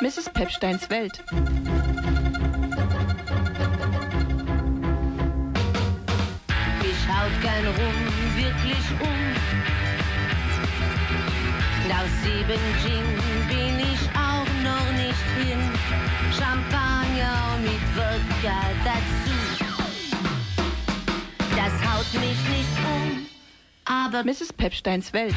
Mrs. Pepsteins Welt. Ich schaut gern rum, wirklich um. Nach sieben Gin bin ich auch noch nicht hin. Champagner mit Wodka dazu. Das haut mich nicht um, aber Mrs. Pepsteins Welt.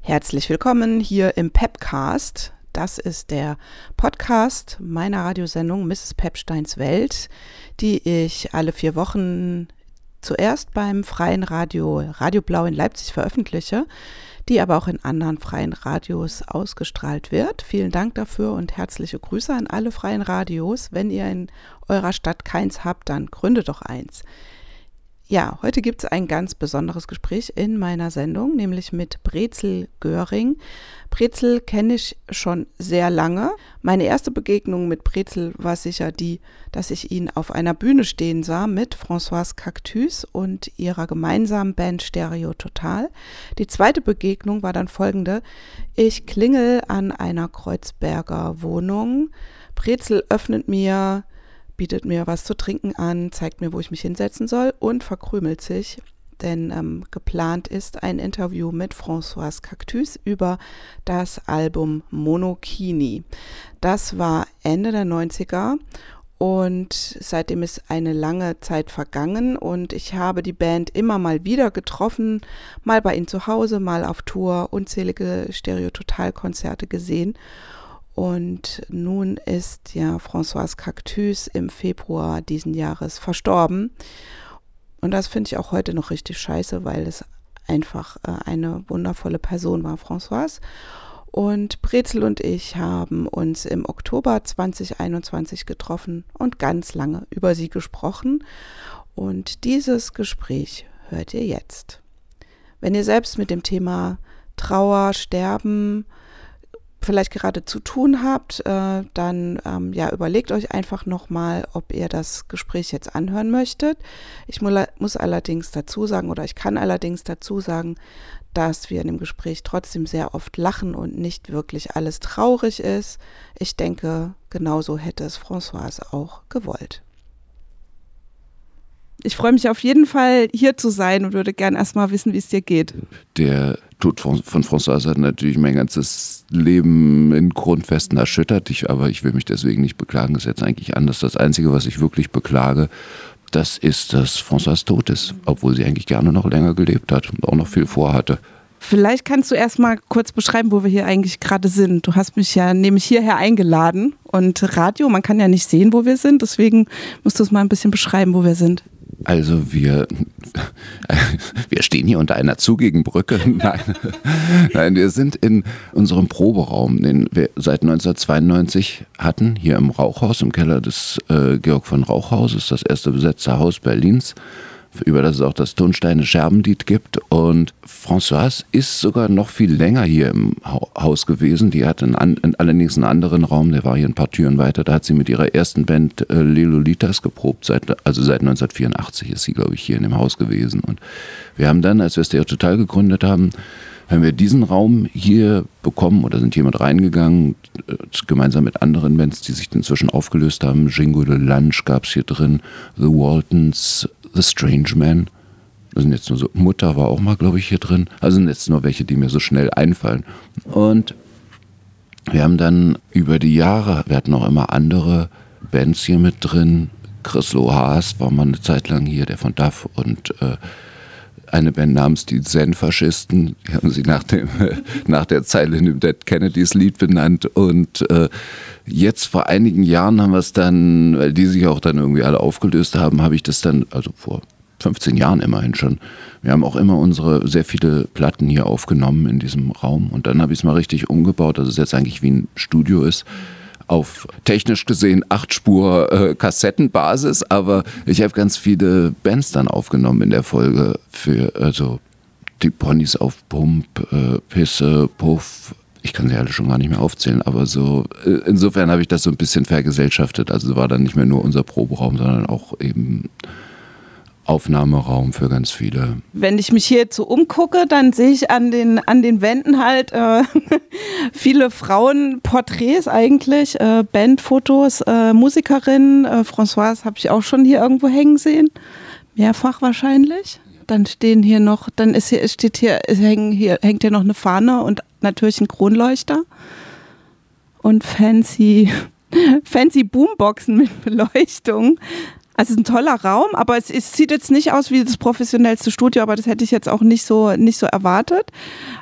Herzlich willkommen hier im Pepcast. Das ist der Podcast meiner Radiosendung Mrs. Pepsteins Welt, die ich alle vier Wochen zuerst beim freien Radio Radio Blau in Leipzig veröffentliche, die aber auch in anderen freien Radios ausgestrahlt wird. Vielen Dank dafür und herzliche Grüße an alle freien Radios. Wenn ihr in eurer Stadt keins habt, dann gründet doch eins. Ja, heute gibt es ein ganz besonderes Gespräch in meiner Sendung, nämlich mit Brezel Göring. Brezel kenne ich schon sehr lange. Meine erste Begegnung mit Brezel war sicher die, dass ich ihn auf einer Bühne stehen sah mit Françoise Cactus und ihrer gemeinsamen Band Stereo Total. Die zweite Begegnung war dann folgende. Ich klingel an einer Kreuzberger Wohnung. Brezel öffnet mir bietet mir was zu trinken an, zeigt mir, wo ich mich hinsetzen soll und verkrümelt sich, denn ähm, geplant ist ein Interview mit Françoise Cactus über das Album Monokini. Das war Ende der 90er und seitdem ist eine lange Zeit vergangen und ich habe die Band immer mal wieder getroffen, mal bei ihnen zu Hause, mal auf Tour, unzählige Stereo-Total-Konzerte gesehen. Und nun ist ja Françoise Cactus im Februar diesen Jahres verstorben. Und das finde ich auch heute noch richtig scheiße, weil es einfach äh, eine wundervolle Person war, Françoise. Und Brezel und ich haben uns im Oktober 2021 getroffen und ganz lange über sie gesprochen. Und dieses Gespräch hört ihr jetzt. Wenn ihr selbst mit dem Thema Trauer, Sterben, vielleicht gerade zu tun habt, äh, dann ähm, ja überlegt euch einfach nochmal, ob ihr das Gespräch jetzt anhören möchtet. Ich mu muss allerdings dazu sagen oder ich kann allerdings dazu sagen, dass wir in dem Gespräch trotzdem sehr oft lachen und nicht wirklich alles traurig ist. Ich denke, genauso hätte es Françoise auch gewollt. Ich freue mich auf jeden Fall, hier zu sein und würde gerne erstmal wissen, wie es dir geht. Der Tod von, Françoise hat natürlich mein ganzes Leben in Grundfesten erschüttert. Ich, aber ich will mich deswegen nicht beklagen. Das ist jetzt eigentlich anders. Das Einzige, was ich wirklich beklage, das ist, dass Françoise tot ist. Obwohl sie eigentlich gerne noch länger gelebt hat und auch noch viel vorhatte. Vielleicht kannst du erstmal kurz beschreiben, wo wir hier eigentlich gerade sind. Du hast mich ja nämlich hierher eingeladen und Radio, man kann ja nicht sehen, wo wir sind. Deswegen musst du es mal ein bisschen beschreiben, wo wir sind. Also wir, wir stehen hier unter einer zugigen Brücke. Nein, nein, wir sind in unserem Proberaum, den wir seit 1992 hatten, hier im Rauchhaus, im Keller des äh, Georg von Rauchhauses, das erste besetzte Haus Berlins über das es auch das Tonsteine Scherbenlied gibt. Und Françoise ist sogar noch viel länger hier im Haus gewesen. Die hatte einen, allerdings einen anderen Raum, der war hier ein paar Türen weiter. Da hat sie mit ihrer ersten Band äh, Lilolitas geprobt. Seit, also seit 1984 ist sie, glaube ich, hier in dem Haus gewesen. Und wir haben dann, als wir Stereo Total gegründet haben, haben wir diesen Raum hier bekommen oder sind hier mit reingegangen, äh, gemeinsam mit anderen Bands, die sich inzwischen aufgelöst haben. Jingo de Lunch gab es hier drin, The Waltons, The Strange Man. Das sind jetzt nur so, Mutter war auch mal, glaube ich, hier drin. Also sind jetzt nur welche, die mir so schnell einfallen. Und wir haben dann über die Jahre, wir hatten auch immer andere Bands hier mit drin. Chris Lohaas war mal eine Zeit lang hier, der von Duff und äh, eine Band namens die Zen-Faschisten. Die haben sie nach, dem, nach der Zeile in dem Dead Kennedys Lied benannt. Und äh, jetzt vor einigen Jahren haben wir es dann, weil die sich auch dann irgendwie alle aufgelöst haben, habe ich das dann, also vor 15 Jahren immerhin schon. Wir haben auch immer unsere sehr viele Platten hier aufgenommen in diesem Raum. Und dann habe ich es mal richtig umgebaut, dass es jetzt eigentlich wie ein Studio ist auf technisch gesehen acht Spur äh, Kassettenbasis, aber ich habe ganz viele Bands dann aufgenommen in der Folge für also die Ponys auf Pump, äh, Pisse, Puff. Ich kann sie alle schon gar nicht mehr aufzählen, aber so äh, insofern habe ich das so ein bisschen vergesellschaftet. Also war dann nicht mehr nur unser Proberaum, sondern auch eben Aufnahmeraum für ganz viele. Wenn ich mich hier jetzt so umgucke, dann sehe ich an den, an den Wänden halt äh, viele Frauenporträts eigentlich, äh, Bandfotos, äh, Musikerinnen. Äh, Françoise habe ich auch schon hier irgendwo hängen sehen. Mehrfach wahrscheinlich. Dann stehen hier noch, dann ist hier, steht hier, hängen hier, hängt hier noch eine Fahne und natürlich ein Kronleuchter. Und fancy, fancy Boomboxen mit Beleuchtung. Also es ist ein toller Raum, aber es, es, sieht jetzt nicht aus wie das professionellste Studio, aber das hätte ich jetzt auch nicht so, nicht so erwartet.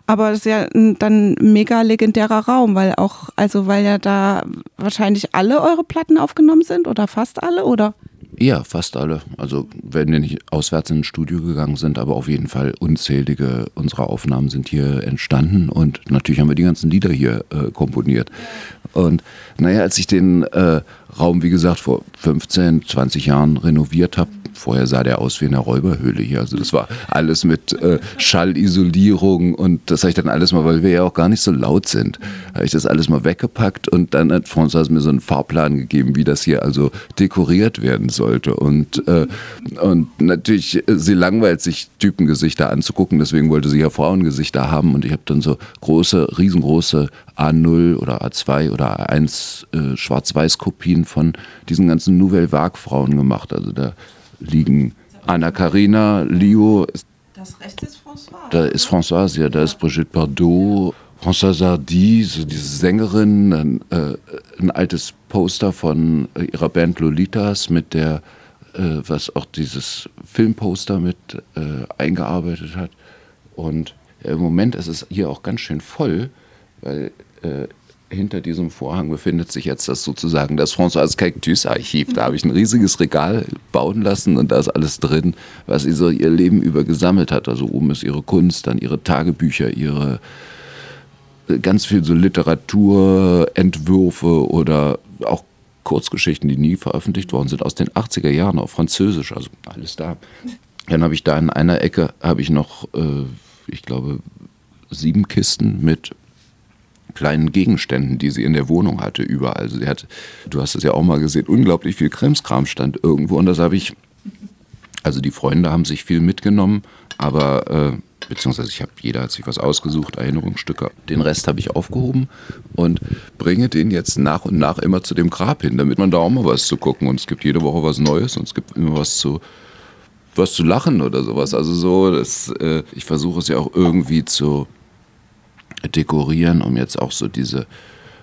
Aber es ist ja ein, dann ein mega legendärer Raum, weil auch, also weil ja da wahrscheinlich alle eure Platten aufgenommen sind oder fast alle, oder? Ja, fast alle. Also wenn wir nicht auswärts ins Studio gegangen sind, aber auf jeden Fall unzählige unserer Aufnahmen sind hier entstanden und natürlich haben wir die ganzen Lieder hier äh, komponiert. Und naja, als ich den äh, Raum, wie gesagt, vor 15, 20 Jahren renoviert habe, vorher sah der aus wie eine Räuberhöhle hier. Also das war alles mit äh, Schallisolierung und das habe ich dann alles mal, weil wir ja auch gar nicht so laut sind, habe ich das alles mal weggepackt und dann hat François mir so einen Fahrplan gegeben, wie das hier also dekoriert werden sollte. Und, äh, und natürlich, äh, sie langweilt sich Typengesichter anzugucken, deswegen wollte sie ja Frauengesichter haben und ich habe dann so große, riesengroße A0 oder A2 oder A1 äh, Schwarz-Weiß-Kopien von diesen ganzen Nouvelle Vague-Frauen gemacht. Also da liegen Anna Karina, Lio. Das rechte ist François. Da ist Françoise, ja, da ist Brigitte Bardot, Françoise Hardy, so diese Sängerin, ein, äh, ein altes Poster von ihrer Band Lolitas mit der, äh, was auch dieses Filmposter mit äh, eingearbeitet hat. Und im Moment ist es hier auch ganz schön voll, weil äh, hinter diesem Vorhang befindet sich jetzt das sozusagen das François Cactus Archiv. Da habe ich ein riesiges Regal bauen lassen und da ist alles drin, was sie so ihr Leben über gesammelt hat. Also oben ist ihre Kunst, dann ihre Tagebücher, ihre äh, ganz viel so Literatur, oder auch Kurzgeschichten, die nie veröffentlicht worden sind, aus den 80er Jahren auf Französisch, also alles da. Dann habe ich da in einer Ecke, habe ich noch, äh, ich glaube, sieben Kisten mit kleinen Gegenständen, die sie in der Wohnung hatte, überall. Also sie hat, du hast es ja auch mal gesehen, unglaublich viel Krimskram stand irgendwo und das habe ich, also die Freunde haben sich viel mitgenommen, aber äh, beziehungsweise ich habe, jeder hat sich was ausgesucht, Erinnerungsstücke. Den Rest habe ich aufgehoben und bringe den jetzt nach und nach immer zu dem Grab hin, damit man da auch mal was zu gucken und es gibt jede Woche was Neues und es gibt immer was zu was zu lachen oder sowas. Also so, das, äh, ich versuche es ja auch irgendwie zu dekorieren, um jetzt auch so diese,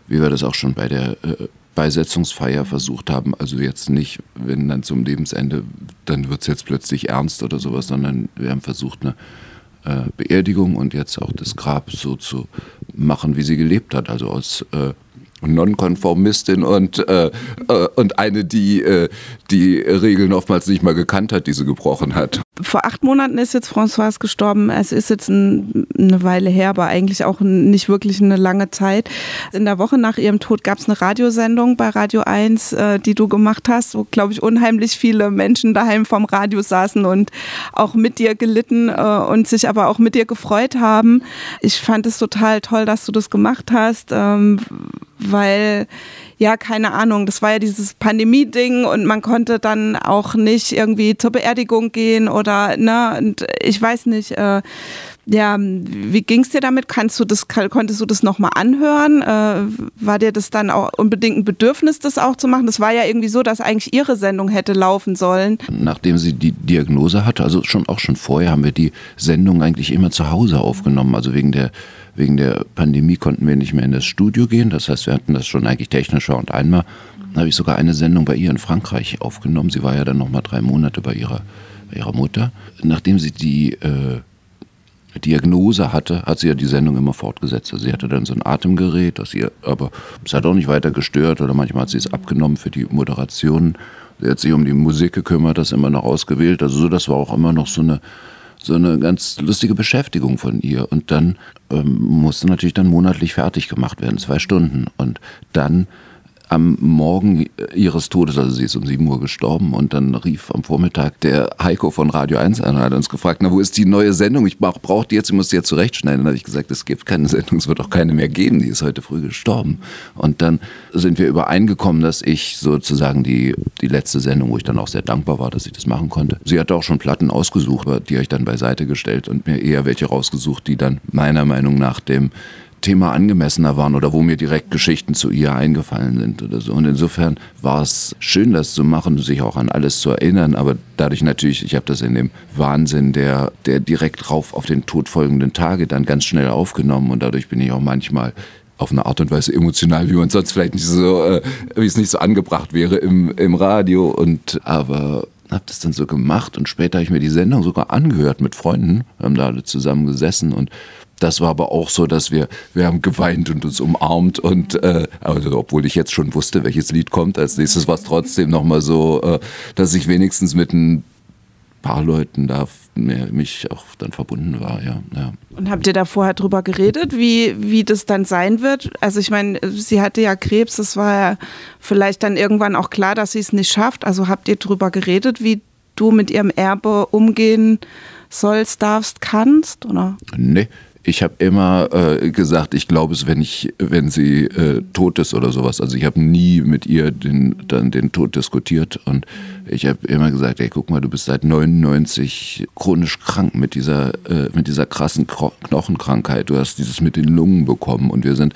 wie wir das auch schon bei der äh, Beisetzungsfeier versucht haben, also jetzt nicht, wenn dann zum Lebensende, dann wird es jetzt plötzlich ernst oder sowas, sondern wir haben versucht, eine äh, Beerdigung und jetzt auch das Grab so zu machen, wie sie gelebt hat, also aus äh, Nonkonformistin und, äh, äh, und eine, die äh, die Regeln oftmals nicht mal gekannt hat, die sie gebrochen hat. Vor acht Monaten ist jetzt Françoise gestorben. Es ist jetzt ein, eine Weile her, aber eigentlich auch nicht wirklich eine lange Zeit. In der Woche nach ihrem Tod gab es eine Radiosendung bei Radio 1, äh, die du gemacht hast, wo, glaube ich, unheimlich viele Menschen daheim vom Radio saßen und auch mit dir gelitten äh, und sich aber auch mit dir gefreut haben. Ich fand es total toll, dass du das gemacht hast. Ähm, weil ja, keine Ahnung, das war ja dieses Pandemie-Ding und man konnte dann auch nicht irgendwie zur Beerdigung gehen oder, ne, und ich weiß nicht, äh, ja, wie ging es dir damit? Kannst du das, konntest du das nochmal anhören? Äh, war dir das dann auch unbedingt ein Bedürfnis, das auch zu machen? Das war ja irgendwie so, dass eigentlich ihre Sendung hätte laufen sollen. Nachdem sie die Diagnose hatte, also schon auch schon vorher, haben wir die Sendung eigentlich immer zu Hause aufgenommen. Also wegen der Wegen der Pandemie konnten wir nicht mehr in das Studio gehen. Das heißt, wir hatten das schon eigentlich technischer und einmal habe ich sogar eine Sendung bei ihr in Frankreich aufgenommen. Sie war ja dann noch mal drei Monate bei ihrer, bei ihrer Mutter. Nachdem sie die äh, Diagnose hatte, hat sie ja die Sendung immer fortgesetzt. Also sie hatte dann so ein Atemgerät, das ihr, aber es hat auch nicht weiter gestört oder manchmal hat sie es abgenommen für die Moderation. Sie hat sich um die Musik gekümmert, das immer noch ausgewählt. Also so, das war auch immer noch so eine so eine ganz lustige Beschäftigung von ihr. Und dann ähm, musste natürlich dann monatlich fertig gemacht werden, zwei Stunden. Und dann am Morgen ihres Todes, also sie ist um 7 Uhr gestorben und dann rief am Vormittag der Heiko von Radio 1 an und hat uns gefragt, na wo ist die neue Sendung? Ich brauche die jetzt, ich muss die jetzt zurechtschneiden. Dann habe ich gesagt, es gibt keine Sendung, es wird auch keine mehr geben, die ist heute früh gestorben. Und dann sind wir übereingekommen, dass ich sozusagen die, die letzte Sendung, wo ich dann auch sehr dankbar war, dass ich das machen konnte. Sie hatte auch schon Platten ausgesucht, die habe ich dann beiseite gestellt und mir eher welche rausgesucht, die dann meiner Meinung nach dem Thema angemessener waren oder wo mir direkt Geschichten zu ihr eingefallen sind oder so. Und insofern war es schön, das zu machen, sich auch an alles zu erinnern, aber dadurch natürlich, ich habe das in dem Wahnsinn der, der direkt drauf auf den Tod folgenden Tage dann ganz schnell aufgenommen. Und dadurch bin ich auch manchmal auf eine Art und Weise emotional, wie man sonst vielleicht nicht so, äh, wie es nicht so angebracht wäre im, im Radio. Und aber habe das dann so gemacht und später habe ich mir die Sendung sogar angehört mit Freunden, wir haben da alle zusammen gesessen und das war aber auch so, dass wir, wir haben geweint und uns umarmt und äh, also, obwohl ich jetzt schon wusste, welches Lied kommt als nächstes, war es trotzdem nochmal so, äh, dass ich wenigstens mit ein paar Leuten da mich auch dann verbunden war, ja, ja. Und habt ihr da vorher drüber geredet, wie, wie das dann sein wird? Also ich meine, sie hatte ja Krebs, das war ja vielleicht dann irgendwann auch klar, dass sie es nicht schafft. Also habt ihr drüber geredet, wie du mit ihrem Erbe umgehen sollst, darfst, kannst, oder? Nee, ich habe immer äh, gesagt, ich glaube es, wenn ich, wenn sie äh, tot ist oder sowas. Also ich habe nie mit ihr den, dann den Tod diskutiert und ich habe immer gesagt, ey, guck mal, du bist seit 99 chronisch krank mit dieser, äh, mit dieser krassen Knochenkrankheit. Du hast dieses mit den Lungen bekommen und wir sind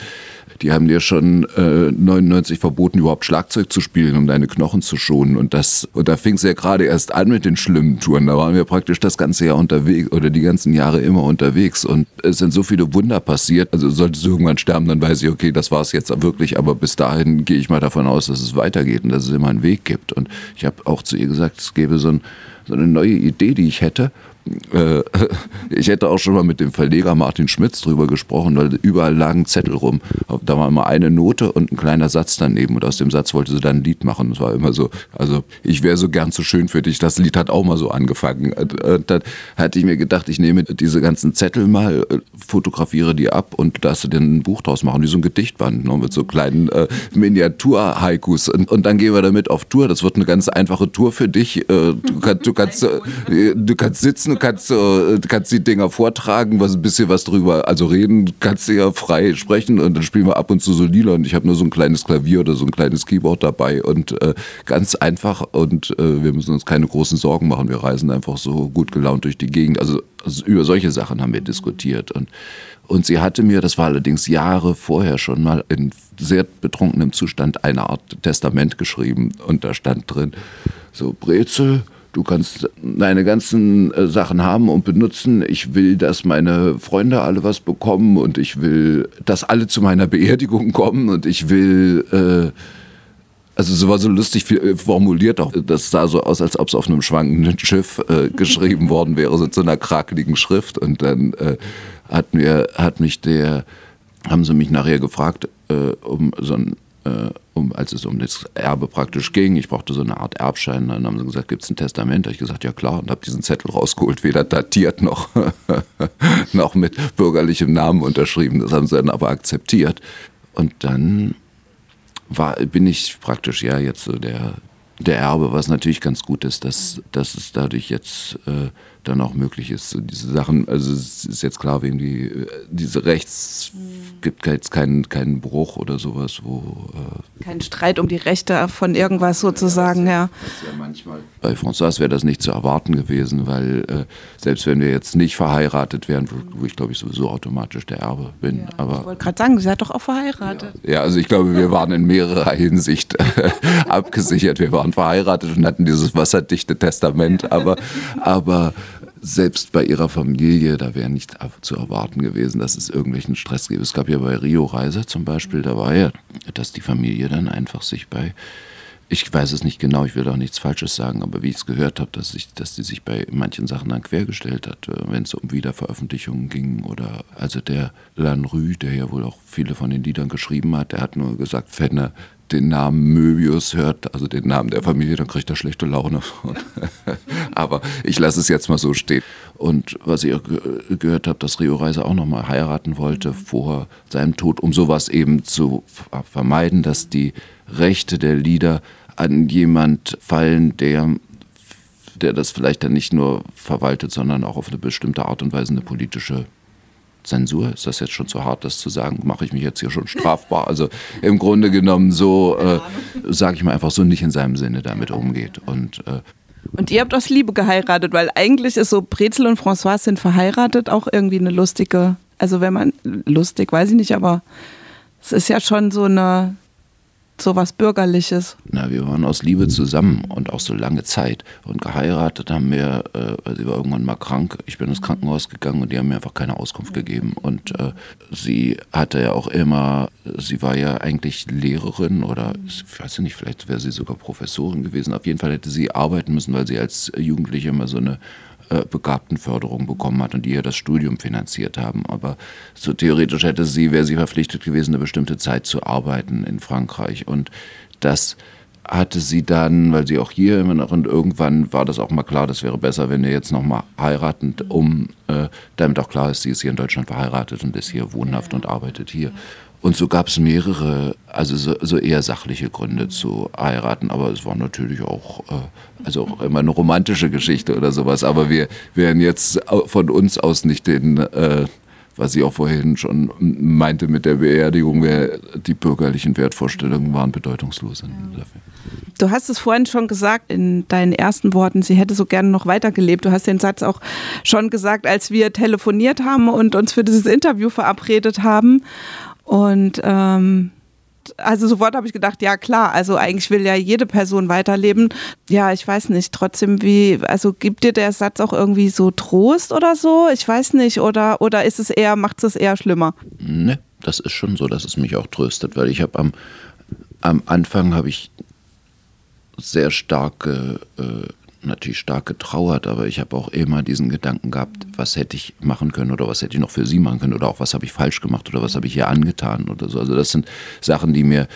die haben dir schon äh, 99 verboten, überhaupt Schlagzeug zu spielen, um deine Knochen zu schonen. Und das, und da fing es ja gerade erst an mit den schlimmen Touren. Da waren wir praktisch das ganze Jahr unterwegs oder die ganzen Jahre immer unterwegs. Und es sind so viele Wunder passiert. Also solltest du irgendwann sterben, dann weiß ich, okay, das war es jetzt wirklich. Aber bis dahin gehe ich mal davon aus, dass es weitergeht und dass es immer einen Weg gibt. Und ich habe auch zu ihr gesagt, es gäbe so, ein, so eine neue Idee, die ich hätte. Äh, ich hätte auch schon mal mit dem Verleger Martin Schmitz drüber gesprochen, weil überall lagen Zettel rum. Da war immer eine Note und ein kleiner Satz daneben. Und aus dem Satz wollte sie dann ein Lied machen. Das war immer so, also ich wäre so gern so schön für dich. Das Lied hat auch mal so angefangen. Und dann hatte ich mir gedacht, ich nehme diese ganzen Zettel mal, äh, fotografiere die ab und dass du dann ein Buch draus machen, wie so ein Gedichtband ne, mit so kleinen äh, Miniatur-Haikus. Und, und, dann gehen wir damit auf Tour. Das wird eine ganz einfache Tour für dich. Äh, du, kann, du, kannst, äh, du kannst sitzen du kannst, äh, kannst die Dinger vortragen, was ein bisschen was drüber, also reden kannst du ja frei sprechen und dann spielen wir ab und zu so Lieder und ich habe nur so ein kleines Klavier oder so ein kleines Keyboard dabei und äh, ganz einfach und äh, wir müssen uns keine großen Sorgen machen. Wir reisen einfach so gut gelaunt durch die Gegend. Also, also über solche Sachen haben wir diskutiert und und sie hatte mir, das war allerdings Jahre vorher schon mal in sehr betrunkenem Zustand eine Art Testament geschrieben und da stand drin, so Brezel, Du kannst deine ganzen äh, Sachen haben und benutzen. Ich will, dass meine Freunde alle was bekommen und ich will, dass alle zu meiner Beerdigung kommen und ich will, äh, also es war so lustig äh, formuliert auch. Das sah so aus, als ob es auf einem schwankenden Schiff äh, geschrieben worden wäre, so in so einer krakeligen Schrift. Und dann äh, hat mir, hat mich der, haben sie mich nachher gefragt, äh, um so ein äh, um, als es um das Erbe praktisch ging. Ich brauchte so eine Art Erbschein. Dann haben sie gesagt, gibt es ein Testament? Da habe ich gesagt, ja klar. Und habe diesen Zettel rausgeholt, weder datiert noch, noch mit bürgerlichem Namen unterschrieben. Das haben sie dann aber akzeptiert. Und dann war, bin ich praktisch ja jetzt so der, der Erbe, was natürlich ganz gut ist, dass, dass es dadurch jetzt äh, dann auch möglich ist. So diese Sachen, also es ist jetzt klar, wem die, äh, diese Rechts, gibt jetzt keinen, keinen Bruch oder sowas, wo. Äh Kein Streit um die Rechte von irgendwas sozusagen, ja. ja manchmal. Bei François wäre das nicht zu erwarten gewesen, weil äh, selbst wenn wir jetzt nicht verheiratet wären, wo, wo ich glaube ich sowieso automatisch der Erbe bin. Ja, aber, ich wollte gerade sagen, sie hat doch auch verheiratet. Ja, ja, also ich glaube, wir waren in mehrerer Hinsicht abgesichert. Wir waren verheiratet und hatten dieses wasserdichte Testament, aber, aber selbst bei ihrer Familie, da wäre nicht zu erwarten gewesen, dass es irgendwelchen Stress gibt. Es gab ja bei Rio Reise zum Beispiel, da war ja, dass die Familie dann einfach sich bei, ich weiß es nicht genau, ich will auch nichts Falsches sagen, aber wie ich es gehört habe, dass, ich, dass die sich bei manchen Sachen dann quergestellt hat, äh, wenn es um Wiederveröffentlichungen ging oder also der Lanrue, der ja wohl auch viele von den Liedern geschrieben hat, der hat nur gesagt, Fenne, den Namen Möbius hört, also den Namen der Familie, dann kriegt er schlechte Laune. Aber ich lasse es jetzt mal so stehen. Und was ge gehört habe, dass Rio Reiser auch nochmal heiraten wollte vor seinem Tod, um sowas eben zu vermeiden, dass die Rechte der Lieder an jemand fallen, der der das vielleicht dann nicht nur verwaltet, sondern auch auf eine bestimmte Art und Weise eine politische Zensur, ist das jetzt schon zu hart, das zu sagen? Mache ich mich jetzt hier schon strafbar? Also im Grunde genommen so, äh, sage ich mal einfach so, nicht in seinem Sinne damit umgeht. Und, äh, und ihr habt aus Liebe geheiratet, weil eigentlich ist so, Brezel und François sind verheiratet, auch irgendwie eine lustige, also wenn man, lustig, weiß ich nicht, aber es ist ja schon so eine so was Bürgerliches. Na, wir waren aus Liebe zusammen und auch so lange Zeit. Und geheiratet haben wir, äh, sie war irgendwann mal krank. Ich bin ins Krankenhaus gegangen und die haben mir einfach keine Auskunft gegeben. Und äh, sie hatte ja auch immer, sie war ja eigentlich Lehrerin oder ich weiß nicht, vielleicht wäre sie sogar Professorin gewesen. Auf jeden Fall hätte sie arbeiten müssen, weil sie als Jugendliche immer so eine äh, Begabtenförderung bekommen hat und die ihr das Studium finanziert haben. Aber so theoretisch hätte sie, wäre sie verpflichtet gewesen, eine bestimmte Zeit zu arbeiten in Frankreich. Und das hatte sie dann, weil sie auch hier immer noch und irgendwann war das auch mal klar, das wäre besser, wenn wir jetzt noch mal heiraten, um äh, damit auch klar ist, sie ist hier in Deutschland verheiratet und ist hier wohnhaft und arbeitet hier. Und so gab es mehrere, also so, so, eher sachliche Gründe zu heiraten, aber es war natürlich auch, äh, also auch immer eine romantische Geschichte oder sowas. Aber wir werden jetzt von uns aus nicht den, äh, was ich auch vorhin schon meinte mit der Beerdigung, die bürgerlichen Wertvorstellungen waren bedeutungslos. Du hast es vorhin schon gesagt in deinen ersten Worten, sie hätte so gerne noch weitergelebt. Du hast den Satz auch schon gesagt, als wir telefoniert haben und uns für dieses Interview verabredet haben. Und ähm, also sofort habe ich gedacht, ja klar, also eigentlich will ja jede Person weiterleben. Ja, ich weiß nicht, trotzdem wie, also gibt dir der Satz auch irgendwie so Trost oder so? Ich weiß nicht, oder, oder ist es eher, macht es eher schlimmer? Ne, das ist schon so, dass es mich auch tröstet, weil ich habe am, am Anfang habe ich sehr starke äh, natürlich stark getrauert, aber ich habe auch immer diesen Gedanken gehabt, was hätte ich machen können oder was hätte ich noch für sie machen können oder auch was habe ich falsch gemacht oder was habe ich ihr angetan oder so. Also das sind Sachen, die mir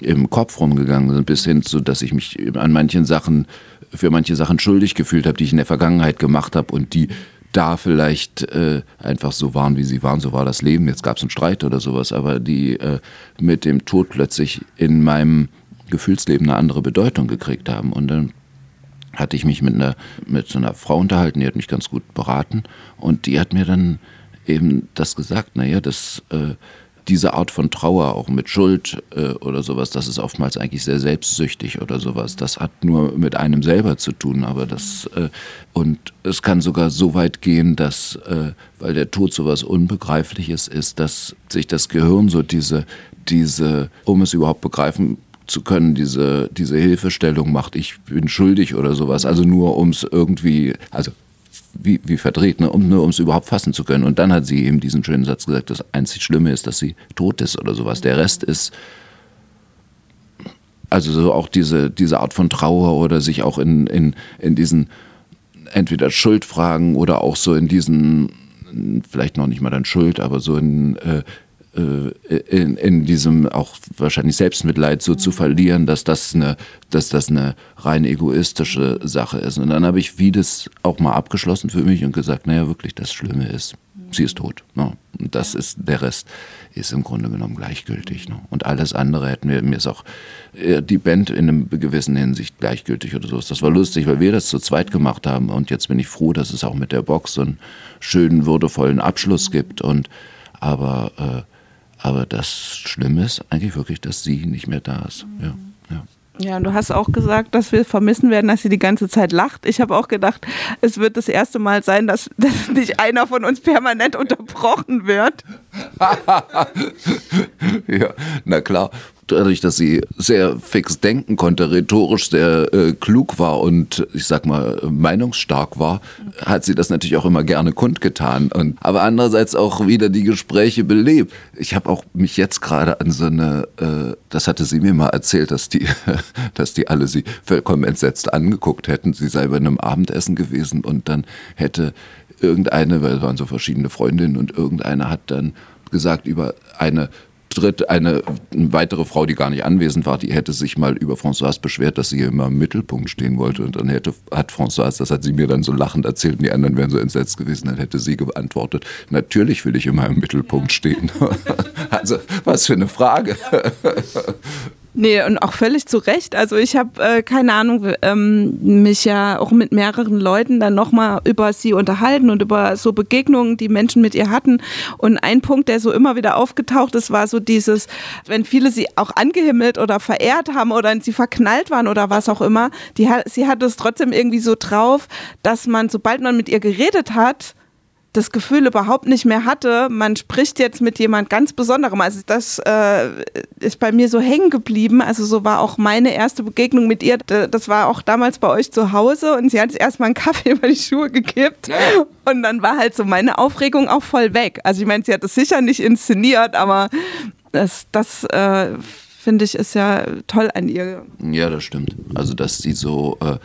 im Kopf rumgegangen sind, bis hin zu, dass ich mich an manchen Sachen, für manche Sachen schuldig gefühlt habe, die ich in der Vergangenheit gemacht habe und die da vielleicht äh, einfach so waren, wie sie waren, so war das Leben. Jetzt gab es einen Streit oder sowas, aber die äh, mit dem Tod plötzlich in meinem Gefühlsleben eine andere Bedeutung gekriegt haben. Und dann hatte ich mich mit, einer, mit so einer Frau unterhalten, die hat mich ganz gut beraten und die hat mir dann eben das gesagt, naja, dass äh, diese Art von Trauer, auch mit Schuld äh, oder sowas, das ist oftmals eigentlich sehr selbstsüchtig oder sowas. Das hat nur mit einem selber zu tun, aber das äh, und es kann sogar so weit gehen, dass, äh, weil der Tod sowas Unbegreifliches ist, dass sich das Gehirn so diese, diese, um es überhaupt begreifen zu können, diese, diese Hilfestellung macht, ich bin schuldig oder sowas. Also nur um es irgendwie, also wie, wie verdreht, ne? um, nur um es überhaupt fassen zu können. Und dann hat sie eben diesen schönen Satz gesagt, das einzig Schlimme ist, dass sie tot ist oder sowas. Der Rest ist, also so auch diese, diese Art von Trauer oder sich auch in, in, in diesen entweder Schuldfragen oder auch so in diesen, vielleicht noch nicht mal dann Schuld, aber so in äh, in, in diesem auch wahrscheinlich Selbstmitleid so zu verlieren, dass das eine, dass das eine rein egoistische Sache ist. Und dann habe ich vieles auch mal abgeschlossen für mich und gesagt, naja, wirklich, das Schlimme ist, sie ist tot. Ne? Und das ist, der Rest ist im Grunde genommen gleichgültig. Ne? Und alles andere hätten wir, mir ist auch äh, die Band in einem gewissen Hinsicht gleichgültig oder so. Das war lustig, weil wir das zu zweit gemacht haben und jetzt bin ich froh, dass es auch mit der Box so einen schönen, würdevollen Abschluss gibt und aber äh, aber das Schlimme ist eigentlich wirklich, dass sie nicht mehr da ist. Ja, ja. Ja, und du hast auch gesagt, dass wir vermissen werden, dass sie die ganze Zeit lacht. Ich habe auch gedacht, es wird das erste Mal sein, dass, dass nicht einer von uns permanent unterbrochen wird. ja, na klar dadurch, dass sie sehr fix denken konnte, rhetorisch sehr äh, klug war und ich sag mal meinungsstark war, hat sie das natürlich auch immer gerne kundgetan. Und, aber andererseits auch wieder die Gespräche belebt. Ich habe auch mich jetzt gerade an so eine, äh, das hatte sie mir mal erzählt, dass die, dass die alle sie vollkommen entsetzt angeguckt hätten. Sie sei bei einem Abendessen gewesen und dann hätte irgendeine, weil es waren so verschiedene Freundinnen und irgendeine hat dann gesagt über eine dritte, eine, eine weitere Frau, die gar nicht anwesend war, die hätte sich mal über Françoise beschwert, dass sie immer im Mittelpunkt stehen wollte. Und dann hätte, hat Françoise, das hat sie mir dann so lachend erzählt, und die anderen wären so entsetzt gewesen, dann hätte sie geantwortet, natürlich will ich immer im Mittelpunkt stehen. also, was für eine Frage. Nee, und auch völlig zu Recht. Also ich habe, äh, keine Ahnung, ähm, mich ja auch mit mehreren Leuten dann nochmal über sie unterhalten und über so Begegnungen, die Menschen mit ihr hatten. Und ein Punkt, der so immer wieder aufgetaucht ist, war so dieses, wenn viele sie auch angehimmelt oder verehrt haben oder in sie verknallt waren oder was auch immer, die, sie hatte es trotzdem irgendwie so drauf, dass man, sobald man mit ihr geredet hat, das Gefühl überhaupt nicht mehr hatte, man spricht jetzt mit jemand ganz Besonderem. Also das äh, ist bei mir so hängen geblieben. Also so war auch meine erste Begegnung mit ihr. Das war auch damals bei euch zu Hause und sie hat erstmal einen Kaffee über die Schuhe gekippt. Ja. Und dann war halt so meine Aufregung auch voll weg. Also ich meine, sie hat es sicher nicht inszeniert, aber das, das äh, finde ich ist ja toll an ihr. Ja, das stimmt. Also dass sie so... Äh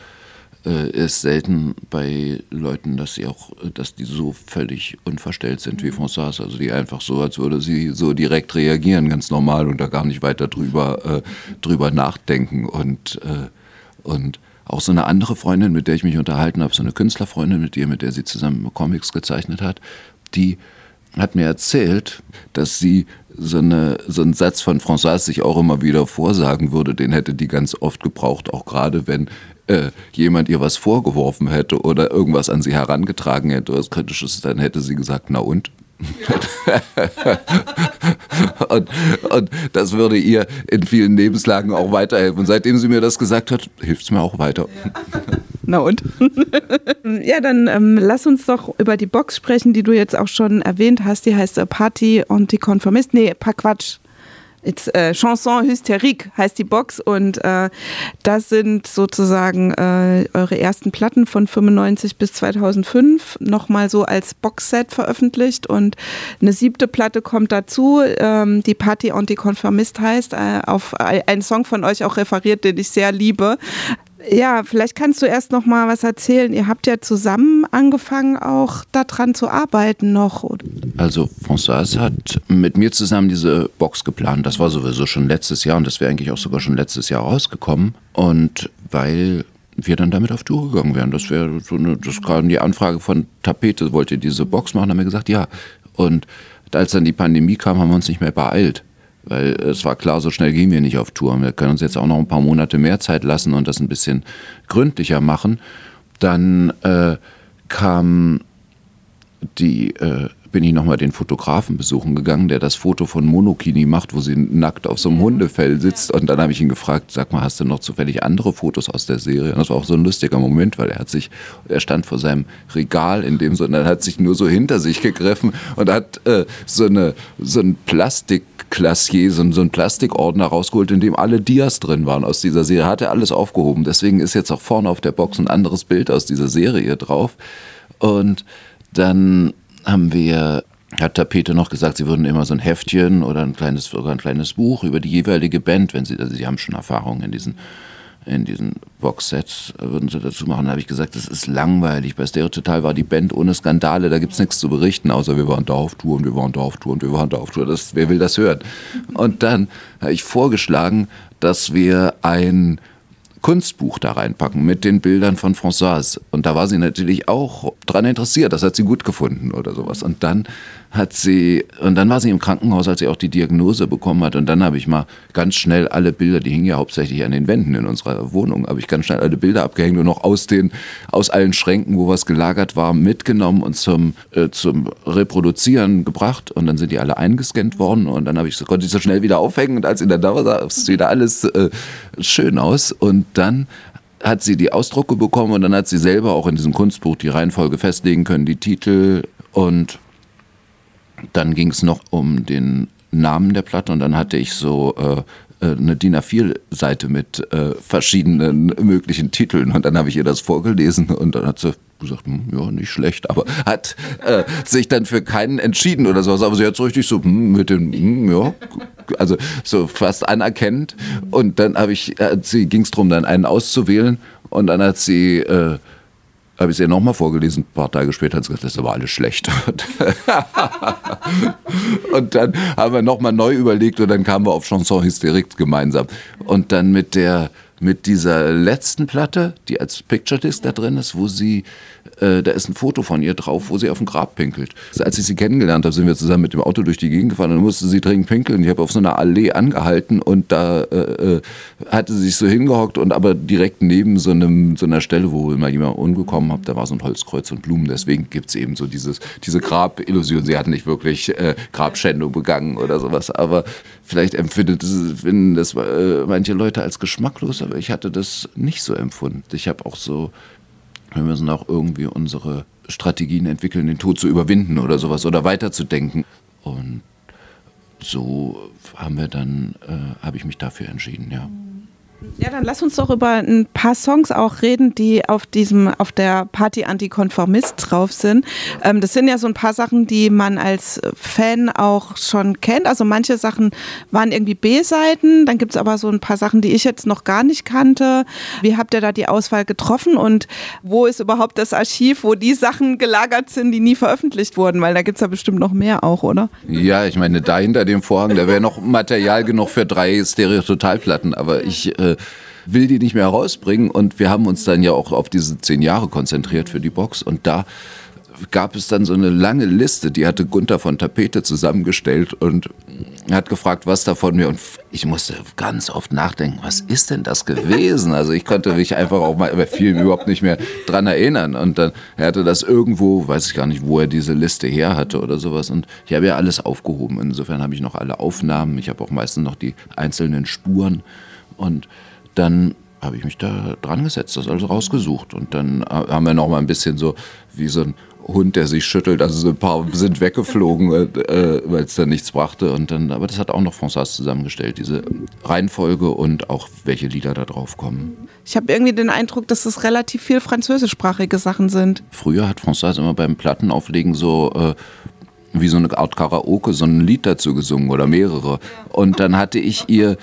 äh, ist selten bei Leuten, dass sie auch, dass die so völlig unverstellt sind wie mhm. Françoise. Also die einfach so, als würde sie so direkt reagieren, ganz normal und da gar nicht weiter drüber, äh, drüber nachdenken. Und, äh, und auch so eine andere Freundin, mit der ich mich unterhalten habe, so eine Künstlerfreundin mit ihr, mit der sie zusammen Comics gezeichnet hat, die hat mir erzählt, dass sie so, eine, so einen Satz von Françoise sich auch immer wieder vorsagen würde, den hätte die ganz oft gebraucht, auch gerade wenn äh, jemand ihr was vorgeworfen hätte oder irgendwas an sie herangetragen hätte, was Kritisches, dann hätte sie gesagt, na und? Ja. und, und, das würde ihr in vielen Lebenslagen auch weiterhelfen. Und seitdem sie mir das gesagt hat, hilft es mir auch weiter. Ja. Na und? ja, dann ähm, lass uns doch über die Box sprechen, die du jetzt auch schon erwähnt hast. Die heißt äh, Party Antikonformist. Nee, paar Quatsch. It's, äh, Chanson Hysterique heißt die Box und äh, das sind sozusagen äh, eure ersten Platten von 95 bis 2005 nochmal so als Boxset veröffentlicht und eine siebte Platte kommt dazu, ähm, die Party Antikonformist heißt, äh, auf ein Song von euch auch referiert, den ich sehr liebe. Ja, vielleicht kannst du erst noch mal was erzählen. Ihr habt ja zusammen angefangen, auch daran zu arbeiten noch. Also Françoise hat mit mir zusammen diese Box geplant. Das war sowieso schon letztes Jahr und das wäre eigentlich auch sogar schon letztes Jahr rausgekommen. Und weil wir dann damit auf Tour gegangen wären. Das wäre so eine, das kam die Anfrage von Tapete, wollt ihr diese Box machen? Haben wir gesagt, ja. Und als dann die Pandemie kam, haben wir uns nicht mehr beeilt. Weil es war klar, so schnell gehen wir nicht auf Tour. Wir können uns jetzt auch noch ein paar Monate mehr Zeit lassen und das ein bisschen gründlicher machen. Dann äh, kam die äh, bin ich nochmal den Fotografen besuchen gegangen, der das Foto von Monokini macht, wo sie nackt auf so einem Hundefell sitzt. Und dann habe ich ihn gefragt, sag mal, hast du noch zufällig andere Fotos aus der Serie? Und das war auch so ein lustiger Moment, weil er hat sich, er stand vor seinem Regal in dem so, und dann hat sich nur so hinter sich gegriffen und hat äh, so, eine, so ein Plastikklassier, so, so ein Plastikordner rausgeholt, in dem alle Dias drin waren aus dieser Serie. Hat er alles aufgehoben. Deswegen ist jetzt auch vorne auf der Box ein anderes Bild aus dieser Serie drauf. Und dann haben wir hat Tapete noch gesagt, sie würden immer so ein Heftchen oder ein kleines, oder ein kleines Buch über die jeweilige Band, wenn sie, also sie haben schon Erfahrungen in diesen, in diesen Boxsets, würden sie dazu machen. Da habe ich gesagt, das ist langweilig. Bei Stereo Total war die Band ohne Skandale, da gibt es nichts zu berichten, außer wir waren da auf Tour und wir waren da auf Tour und wir waren da auf Tour. Das, wer will das hören? Und dann habe ich vorgeschlagen, dass wir ein Kunstbuch da reinpacken mit den Bildern von Françoise. Und da war sie natürlich auch dran interessiert. Das hat sie gut gefunden oder sowas. Und dann hat sie, und dann war sie im Krankenhaus, als sie auch die Diagnose bekommen hat. Und dann habe ich mal ganz schnell alle Bilder, die hingen ja hauptsächlich an den Wänden in unserer Wohnung, habe ich ganz schnell alle Bilder abgehängt und noch aus den, aus allen Schränken, wo was gelagert war, mitgenommen und zum, äh, zum Reproduzieren gebracht. Und dann sind die alle eingescannt worden. Und dann habe ich, konnte ich so schnell wieder aufhängen. Und als sie dann da war, sah es wieder alles äh, schön aus. Und dann hat sie die Ausdrucke bekommen und dann hat sie selber auch in diesem Kunstbuch die Reihenfolge festlegen können, die Titel und dann ging es noch um den Namen der Platte und dann hatte ich so äh, äh eine DIN A4-Seite mit äh, verschiedenen möglichen Titeln und dann habe ich ihr das vorgelesen und dann hat sie gesagt, hm, ja, nicht schlecht, aber hat äh, sich dann für keinen entschieden oder sowas. Aber sie hat so richtig so hm, mit den, hm, ja, also so fast anerkennend. Und dann habe ich, äh, sie ging es darum, dann einen auszuwählen und dann hat sie äh, habe ich es ihr nochmal vorgelesen, ein paar Tage später hat sie gesagt, das aber alles schlecht. und dann haben wir nochmal neu überlegt und dann kamen wir auf Chanson Hysterique gemeinsam. Und dann mit der mit dieser letzten Platte, die als Picture Disc da drin ist, wo sie, äh, da ist ein Foto von ihr drauf, wo sie auf dem Grab pinkelt. Als ich sie kennengelernt habe, sind wir zusammen mit dem Auto durch die Gegend gefahren und musste sie dringend pinkeln. Ich habe auf so einer Allee angehalten und da äh, äh, hatte sie sich so hingehockt und aber direkt neben so, einem, so einer Stelle, wo immer jemand umgekommen hat, da war so ein Holzkreuz und Blumen. Deswegen gibt es eben so dieses, diese Grab-Illusion. Sie hat nicht wirklich äh, Grabschändung begangen oder sowas, aber vielleicht empfindet finden das äh, manche Leute als geschmacklos aber ich hatte das nicht so empfunden. Ich habe auch so, wir müssen auch irgendwie unsere Strategien entwickeln, den Tod zu überwinden oder sowas oder weiterzudenken. Und so haben wir dann, äh, habe ich mich dafür entschieden, ja. Ja, dann lass uns doch über ein paar Songs auch reden, die auf diesem, auf der Party Antikonformist drauf sind. Ähm, das sind ja so ein paar Sachen, die man als Fan auch schon kennt. Also manche Sachen waren irgendwie B-Seiten, dann gibt es aber so ein paar Sachen, die ich jetzt noch gar nicht kannte. Wie habt ihr da die Auswahl getroffen und wo ist überhaupt das Archiv, wo die Sachen gelagert sind, die nie veröffentlicht wurden? Weil da gibt es ja bestimmt noch mehr auch, oder? Ja, ich meine, da hinter dem Vorhang, da wäre noch Material genug für drei Stereototalplatten, aber ich äh, will die nicht mehr rausbringen. Und wir haben uns dann ja auch auf diese zehn Jahre konzentriert für die Box. Und da gab es dann so eine lange Liste, die hatte Gunther von Tapete zusammengestellt und hat gefragt, was da von mir. Und ich musste ganz oft nachdenken, was ist denn das gewesen? Also ich konnte mich einfach auch mal bei vielen überhaupt nicht mehr dran erinnern. Und dann er hatte das irgendwo, weiß ich gar nicht, wo er diese Liste her hatte oder sowas. Und ich habe ja alles aufgehoben. Insofern habe ich noch alle Aufnahmen. Ich habe auch meistens noch die einzelnen Spuren. Und dann habe ich mich da dran gesetzt, das also rausgesucht. Und dann äh, haben wir noch mal ein bisschen so wie so ein Hund, der sich schüttelt. Also so ein paar sind weggeflogen, äh, weil es dann nichts brachte. Und dann, aber das hat auch noch François zusammengestellt, diese Reihenfolge und auch welche Lieder da drauf kommen. Ich habe irgendwie den Eindruck, dass es relativ viel französischsprachige Sachen sind. Früher hat François immer beim Plattenauflegen so äh, wie so eine Art Karaoke, so ein Lied dazu gesungen oder mehrere. Und dann hatte ich ihr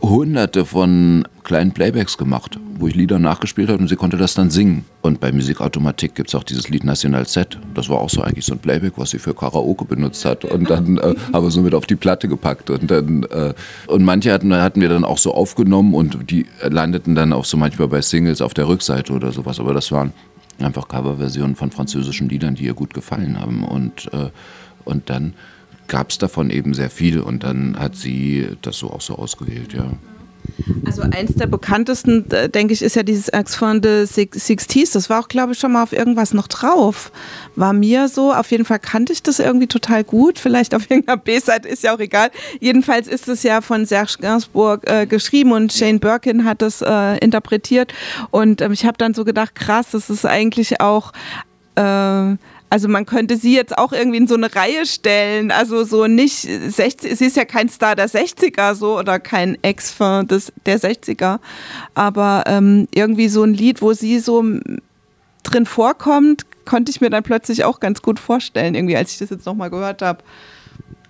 hunderte von kleinen Playbacks gemacht, wo ich Lieder nachgespielt habe und sie konnte das dann singen. Und bei Musikautomatik gibt es auch dieses Lied National Set. Das war auch so eigentlich so ein Playback, was sie für Karaoke benutzt hat. Und dann äh, haben wir so mit auf die Platte gepackt. Und, dann, äh, und manche hatten, hatten wir dann auch so aufgenommen und die landeten dann auch so manchmal bei Singles auf der Rückseite oder sowas. Aber das waren einfach Coverversionen von französischen Liedern, die ihr gut gefallen haben. Und, äh, und dann gab es davon eben sehr viel und dann hat sie das so auch so ausgewählt, ja. Also eins der bekanntesten, äh, denke ich, ist ja dieses Axe von the Sixties. Das war auch, glaube ich, schon mal auf irgendwas noch drauf. War mir so. Auf jeden Fall kannte ich das irgendwie total gut. Vielleicht auf irgendeiner B-Seite, ist ja auch egal. Jedenfalls ist es ja von Serge Gainsbourg äh, geschrieben und Shane Birkin hat das äh, interpretiert. Und ähm, ich habe dann so gedacht, krass, das ist eigentlich auch... Also man könnte sie jetzt auch irgendwie in so eine Reihe stellen. Also so nicht 60, sie ist ja kein Star der 60er so oder kein Ex des, der 60er. Aber ähm, irgendwie so ein Lied, wo sie so drin vorkommt, konnte ich mir dann plötzlich auch ganz gut vorstellen, irgendwie, als ich das jetzt nochmal gehört habe.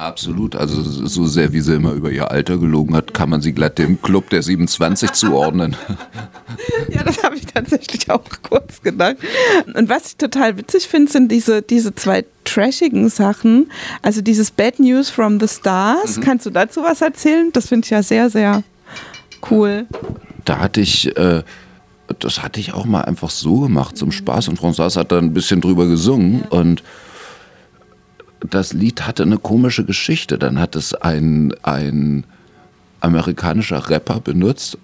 Absolut. Also so sehr wie sie immer über ihr Alter gelogen hat, kann man sie glatt dem Club der 27 zuordnen. Ja, das habe ich tatsächlich auch kurz gedacht. Und was ich total witzig finde, sind diese, diese zwei trashigen Sachen. Also dieses Bad News from the Stars. Mhm. Kannst du dazu was erzählen? Das finde ich ja sehr, sehr cool. Da hatte ich... Äh das hatte ich auch mal einfach so gemacht zum Spaß und François hat da ein bisschen drüber gesungen und das Lied hatte eine komische Geschichte. Dann hat es ein, ein amerikanischer Rapper benutzt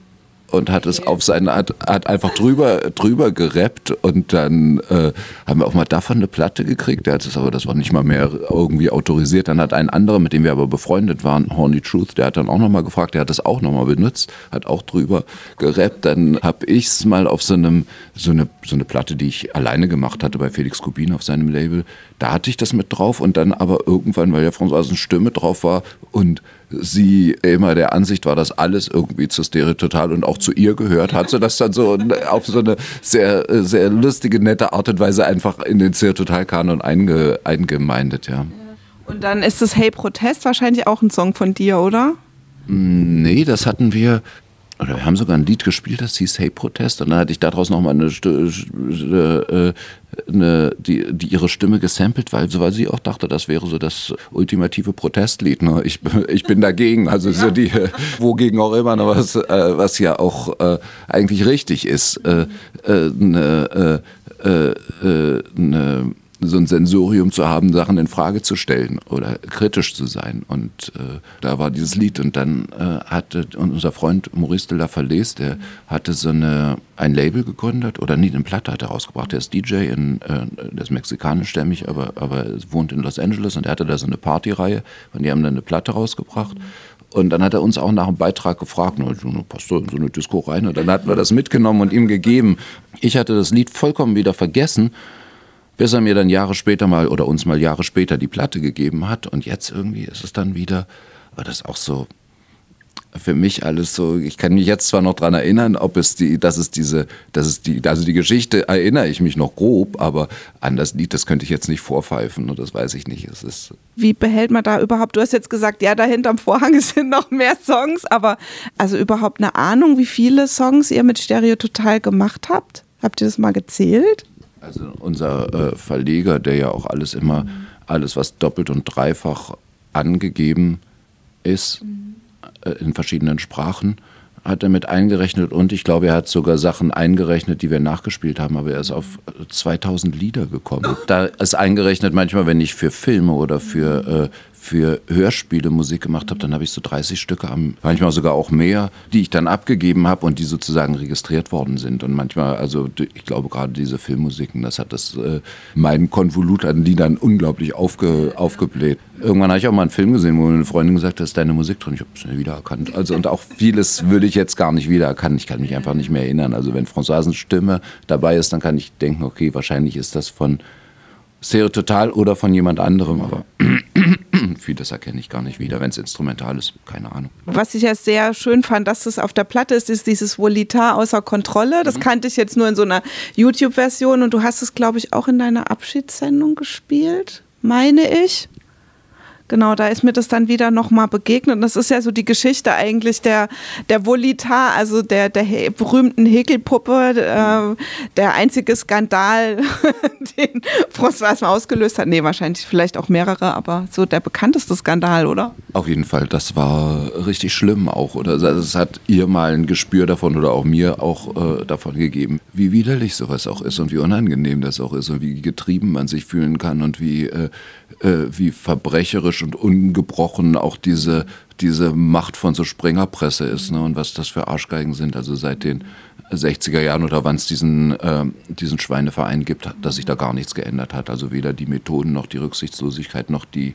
und hat es auf seine Art, hat einfach drüber, drüber gerappt und dann äh, haben wir auch mal davon eine Platte gekriegt. Der hat es aber, das war nicht mal mehr irgendwie autorisiert. Dann hat ein anderer, mit dem wir aber befreundet waren, Horny Truth, der hat dann auch nochmal gefragt, der hat es auch nochmal benutzt, hat auch drüber gerappt. Dann habe ich es mal auf so einem, so eine, so eine Platte, die ich alleine gemacht hatte bei Felix Kubin auf seinem Label, da hatte ich das mit drauf und dann aber irgendwann, weil ja François Stimme drauf war und sie immer der Ansicht war, dass alles irgendwie zu Stereototal und auch zu ihr gehört, hat sie das dann so auf so eine sehr, sehr lustige, nette Art und Weise einfach in den Stereototal-Kanon einge, eingemeindet, ja. Und dann ist das Hey Protest wahrscheinlich auch ein Song von dir, oder? Nee, das hatten wir oder wir haben sogar ein Lied gespielt, das hieß Hey Protest. Und dann hatte ich daraus nochmal eine, äh, eine, die, die ihre Stimme gesampelt, weil, weil sie auch dachte, das wäre so das ultimative Protestlied. Ne? Ich, ich bin dagegen. Also so die, wogegen auch immer, was, äh, was ja auch äh, eigentlich richtig ist. Äh, äh, eine, äh, eine so ein Sensorium zu haben, Sachen in Frage zu stellen oder kritisch zu sein. Und äh, da war dieses Lied. Und dann äh, hatte unser Freund Maurice de la Falaise, der hatte so eine, ein Label gegründet oder nie eine Platte hat er rausgebracht. Der ist DJ, in, äh, der ist mexikanischstämmig, aber, aber wohnt in Los Angeles und er hatte da so eine Partyreihe und die haben dann eine Platte rausgebracht. Und dann hat er uns auch nach einem Beitrag gefragt, na, passt doch in so eine Disco rein. Und dann hatten wir das mitgenommen und ihm gegeben. Ich hatte das Lied vollkommen wieder vergessen bis er mir dann Jahre später mal oder uns mal Jahre später die Platte gegeben hat. Und jetzt irgendwie ist es dann wieder, war das auch so für mich alles so, ich kann mich jetzt zwar noch daran erinnern, ob es die, dass es diese, dass es die, also die Geschichte erinnere ich mich noch grob, aber an das Lied, das könnte ich jetzt nicht vorpfeifen und das weiß ich nicht. Es ist Wie behält man da überhaupt, du hast jetzt gesagt, ja, da hinterm Vorhang sind noch mehr Songs, aber also überhaupt eine Ahnung, wie viele Songs ihr mit Stereo Total gemacht habt? Habt ihr das mal gezählt? Also unser äh, Verleger, der ja auch alles immer, mhm. alles was doppelt und dreifach angegeben ist, mhm. äh, in verschiedenen Sprachen, hat er mit eingerechnet und ich glaube, er hat sogar Sachen eingerechnet, die wir nachgespielt haben, aber er ist auf 2000 äh, Lieder gekommen. Da ist eingerechnet manchmal, wenn ich für Filme oder für, äh, für Hörspiele Musik gemacht habe, dann habe ich so 30 Stücke, manchmal sogar auch mehr, die ich dann abgegeben habe und die sozusagen registriert worden sind. Und manchmal, also ich glaube gerade diese Filmmusiken, das hat das äh, mein Konvolut an Liedern unglaublich aufge, aufgebläht. Irgendwann habe ich auch mal einen Film gesehen, wo eine Freundin gesagt hat, da ist deine Musik drin. Ich habe es nicht wiedererkannt. Also und auch vieles würde ich jetzt gar nicht wiedererkennen. Ich kann mich einfach nicht mehr erinnern. Also wenn Françoisens Stimme dabei ist, dann kann ich denken, okay, wahrscheinlich ist das von Stereo Total oder von jemand anderem, aber vieles erkenne ich gar nicht wieder, wenn es instrumental ist, keine Ahnung. Was ich ja sehr schön fand, dass es auf der Platte ist, ist dieses Volitar außer Kontrolle. Das mhm. kannte ich jetzt nur in so einer YouTube-Version und du hast es, glaube ich, auch in deiner Abschiedssendung gespielt, meine ich. Genau, da ist mir das dann wieder nochmal begegnet. Und das ist ja so die Geschichte eigentlich der, der Volitar, also der, der berühmten Häkelpuppe, äh, der einzige Skandal, den François mal ausgelöst hat. Nee, wahrscheinlich vielleicht auch mehrere, aber so der bekannteste Skandal, oder? Auf jeden Fall, das war richtig schlimm auch. Oder also es hat ihr mal ein Gespür davon oder auch mir auch äh, davon gegeben, wie widerlich sowas auch ist und wie unangenehm das auch ist und wie getrieben man sich fühlen kann und wie, äh, äh wie verbrecherisch unparteiisch und ungebrochen auch diese, diese Macht von so Springerpresse ist ne? und was das für Arschgeigen sind. Also seit den 60er Jahren oder wann es diesen, äh, diesen Schweineverein gibt, dass sich da gar nichts geändert hat. Also weder die Methoden noch die Rücksichtslosigkeit noch, die,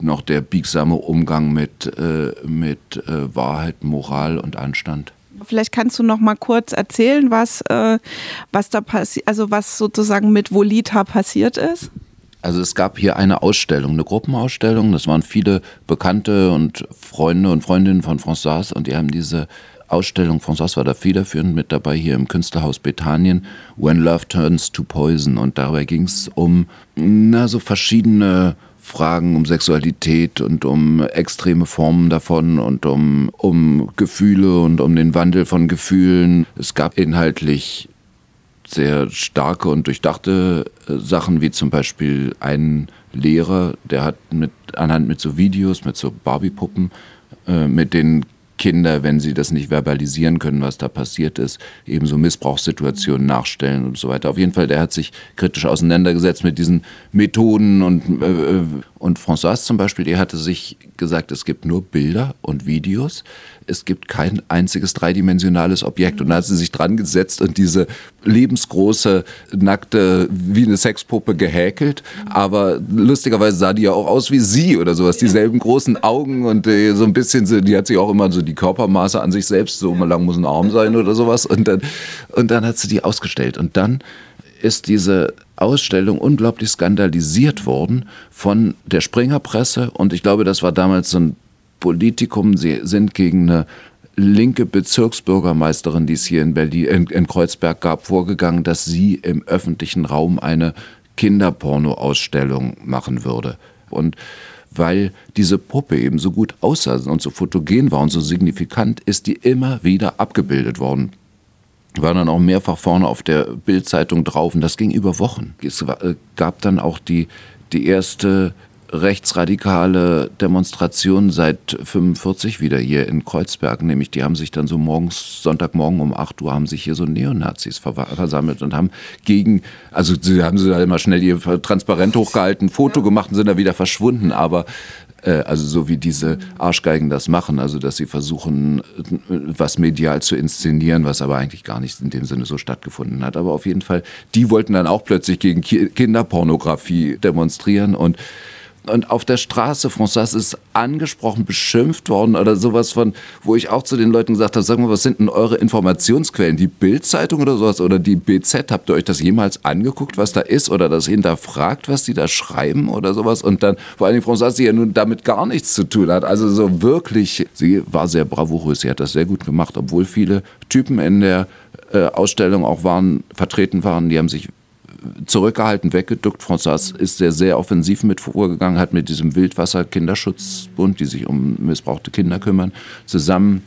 noch der biegsame Umgang mit, äh, mit äh, Wahrheit, Moral und Anstand. Vielleicht kannst du noch mal kurz erzählen, was, äh, was da passiert, also was sozusagen mit Volita passiert ist. Also es gab hier eine Ausstellung, eine Gruppenausstellung. Das waren viele Bekannte und Freunde und Freundinnen von François und die haben diese Ausstellung, François war da federführend mit dabei hier im Künstlerhaus Bethanien, When Love Turns to Poison. Und dabei ging es um na, so verschiedene Fragen um Sexualität und um extreme Formen davon und um, um Gefühle und um den Wandel von Gefühlen. Es gab inhaltlich sehr starke und durchdachte äh, Sachen, wie zum Beispiel ein Lehrer, der hat mit, anhand mit so Videos, mit so Barbie-Puppen, äh, mit den Kinder, wenn sie das nicht verbalisieren können, was da passiert ist, eben so Missbrauchssituationen nachstellen und so weiter. Auf jeden Fall, der hat sich kritisch auseinandergesetzt mit diesen Methoden und, äh, und François zum Beispiel, der hatte sich gesagt, es gibt nur Bilder und Videos es gibt kein einziges dreidimensionales Objekt. Und da hat sie sich dran gesetzt und diese lebensgroße, nackte, wie eine Sexpuppe gehäkelt. Aber lustigerweise sah die ja auch aus wie sie oder sowas. Dieselben großen Augen und äh, so ein bisschen, die hat sich auch immer so die Körpermaße an sich selbst, so lang muss ein Arm sein oder sowas. Und dann, und dann hat sie die ausgestellt. Und dann ist diese Ausstellung unglaublich skandalisiert worden von der Springerpresse. Und ich glaube, das war damals so ein Politikum. Sie sind gegen eine linke Bezirksbürgermeisterin, die es hier in Berlin, in, in Kreuzberg gab, vorgegangen, dass sie im öffentlichen Raum eine Kinderporno-Ausstellung machen würde. Und weil diese Puppe eben so gut aussah und so fotogen war und so signifikant, ist die immer wieder abgebildet worden war dann auch mehrfach vorne auf der Bildzeitung drauf und das ging über Wochen. Es äh, gab dann auch die, die erste rechtsradikale Demonstration seit 45 wieder hier in Kreuzberg, nämlich die haben sich dann so morgens, Sonntagmorgen um 8 Uhr haben sich hier so Neonazis versammelt und haben gegen, also sie haben sie da immer schnell ihr Transparent hochgehalten, Foto gemacht und sind da wieder verschwunden, aber also so wie diese Arschgeigen das machen, also dass sie versuchen, was medial zu inszenieren, was aber eigentlich gar nicht in dem Sinne so stattgefunden hat. Aber auf jeden Fall, die wollten dann auch plötzlich gegen Kinderpornografie demonstrieren und und auf der Straße, François ist angesprochen, beschimpft worden oder sowas von, wo ich auch zu den Leuten gesagt habe, sag mal, was sind denn eure Informationsquellen? Die Bildzeitung oder sowas oder die BZ? Habt ihr euch das jemals angeguckt, was da ist oder das hinterfragt, was die da schreiben oder sowas? Und dann vor allem François, die ja nun damit gar nichts zu tun hat. Also so wirklich, sie war sehr bravourös, sie hat das sehr gut gemacht, obwohl viele Typen in der äh, Ausstellung auch waren, vertreten waren, die haben sich zurückgehalten, weggeduckt. François ist sehr, sehr offensiv mit vorgegangen, hat mit diesem Wildwasser-Kinderschutzbund, die sich um missbrauchte Kinder kümmern, zusammen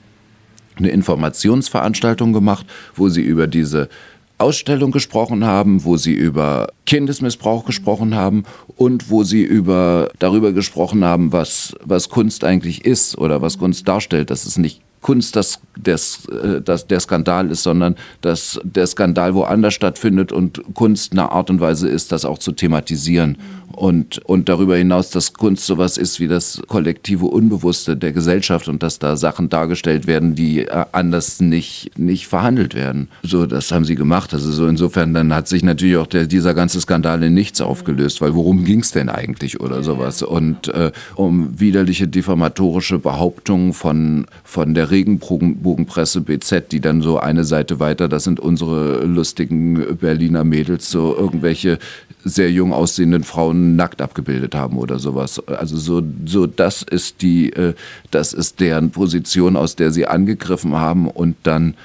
eine Informationsveranstaltung gemacht, wo sie über diese Ausstellung gesprochen haben, wo sie über Kindesmissbrauch gesprochen haben und wo sie über darüber gesprochen haben, was, was Kunst eigentlich ist oder was Kunst darstellt, dass es nicht Kunst das, das, äh, das, der Skandal ist, sondern dass der Skandal woanders stattfindet und Kunst eine Art und Weise ist, das auch zu thematisieren. Und, und darüber hinaus, dass Kunst sowas ist wie das kollektive Unbewusste der Gesellschaft und dass da Sachen dargestellt werden, die äh, anders nicht, nicht verhandelt werden. So, das haben sie gemacht. Also so insofern, dann hat sich natürlich auch der, dieser ganze Skandal in nichts aufgelöst, weil worum ging es denn eigentlich oder sowas? Und äh, um widerliche diffamatorische Behauptungen von, von der Regenbogenpresse BZ, die dann so eine Seite weiter, das sind unsere lustigen Berliner Mädels, so irgendwelche sehr jung aussehenden Frauen nackt abgebildet haben oder sowas. Also so, so das ist die, äh, das ist deren Position, aus der sie angegriffen haben und dann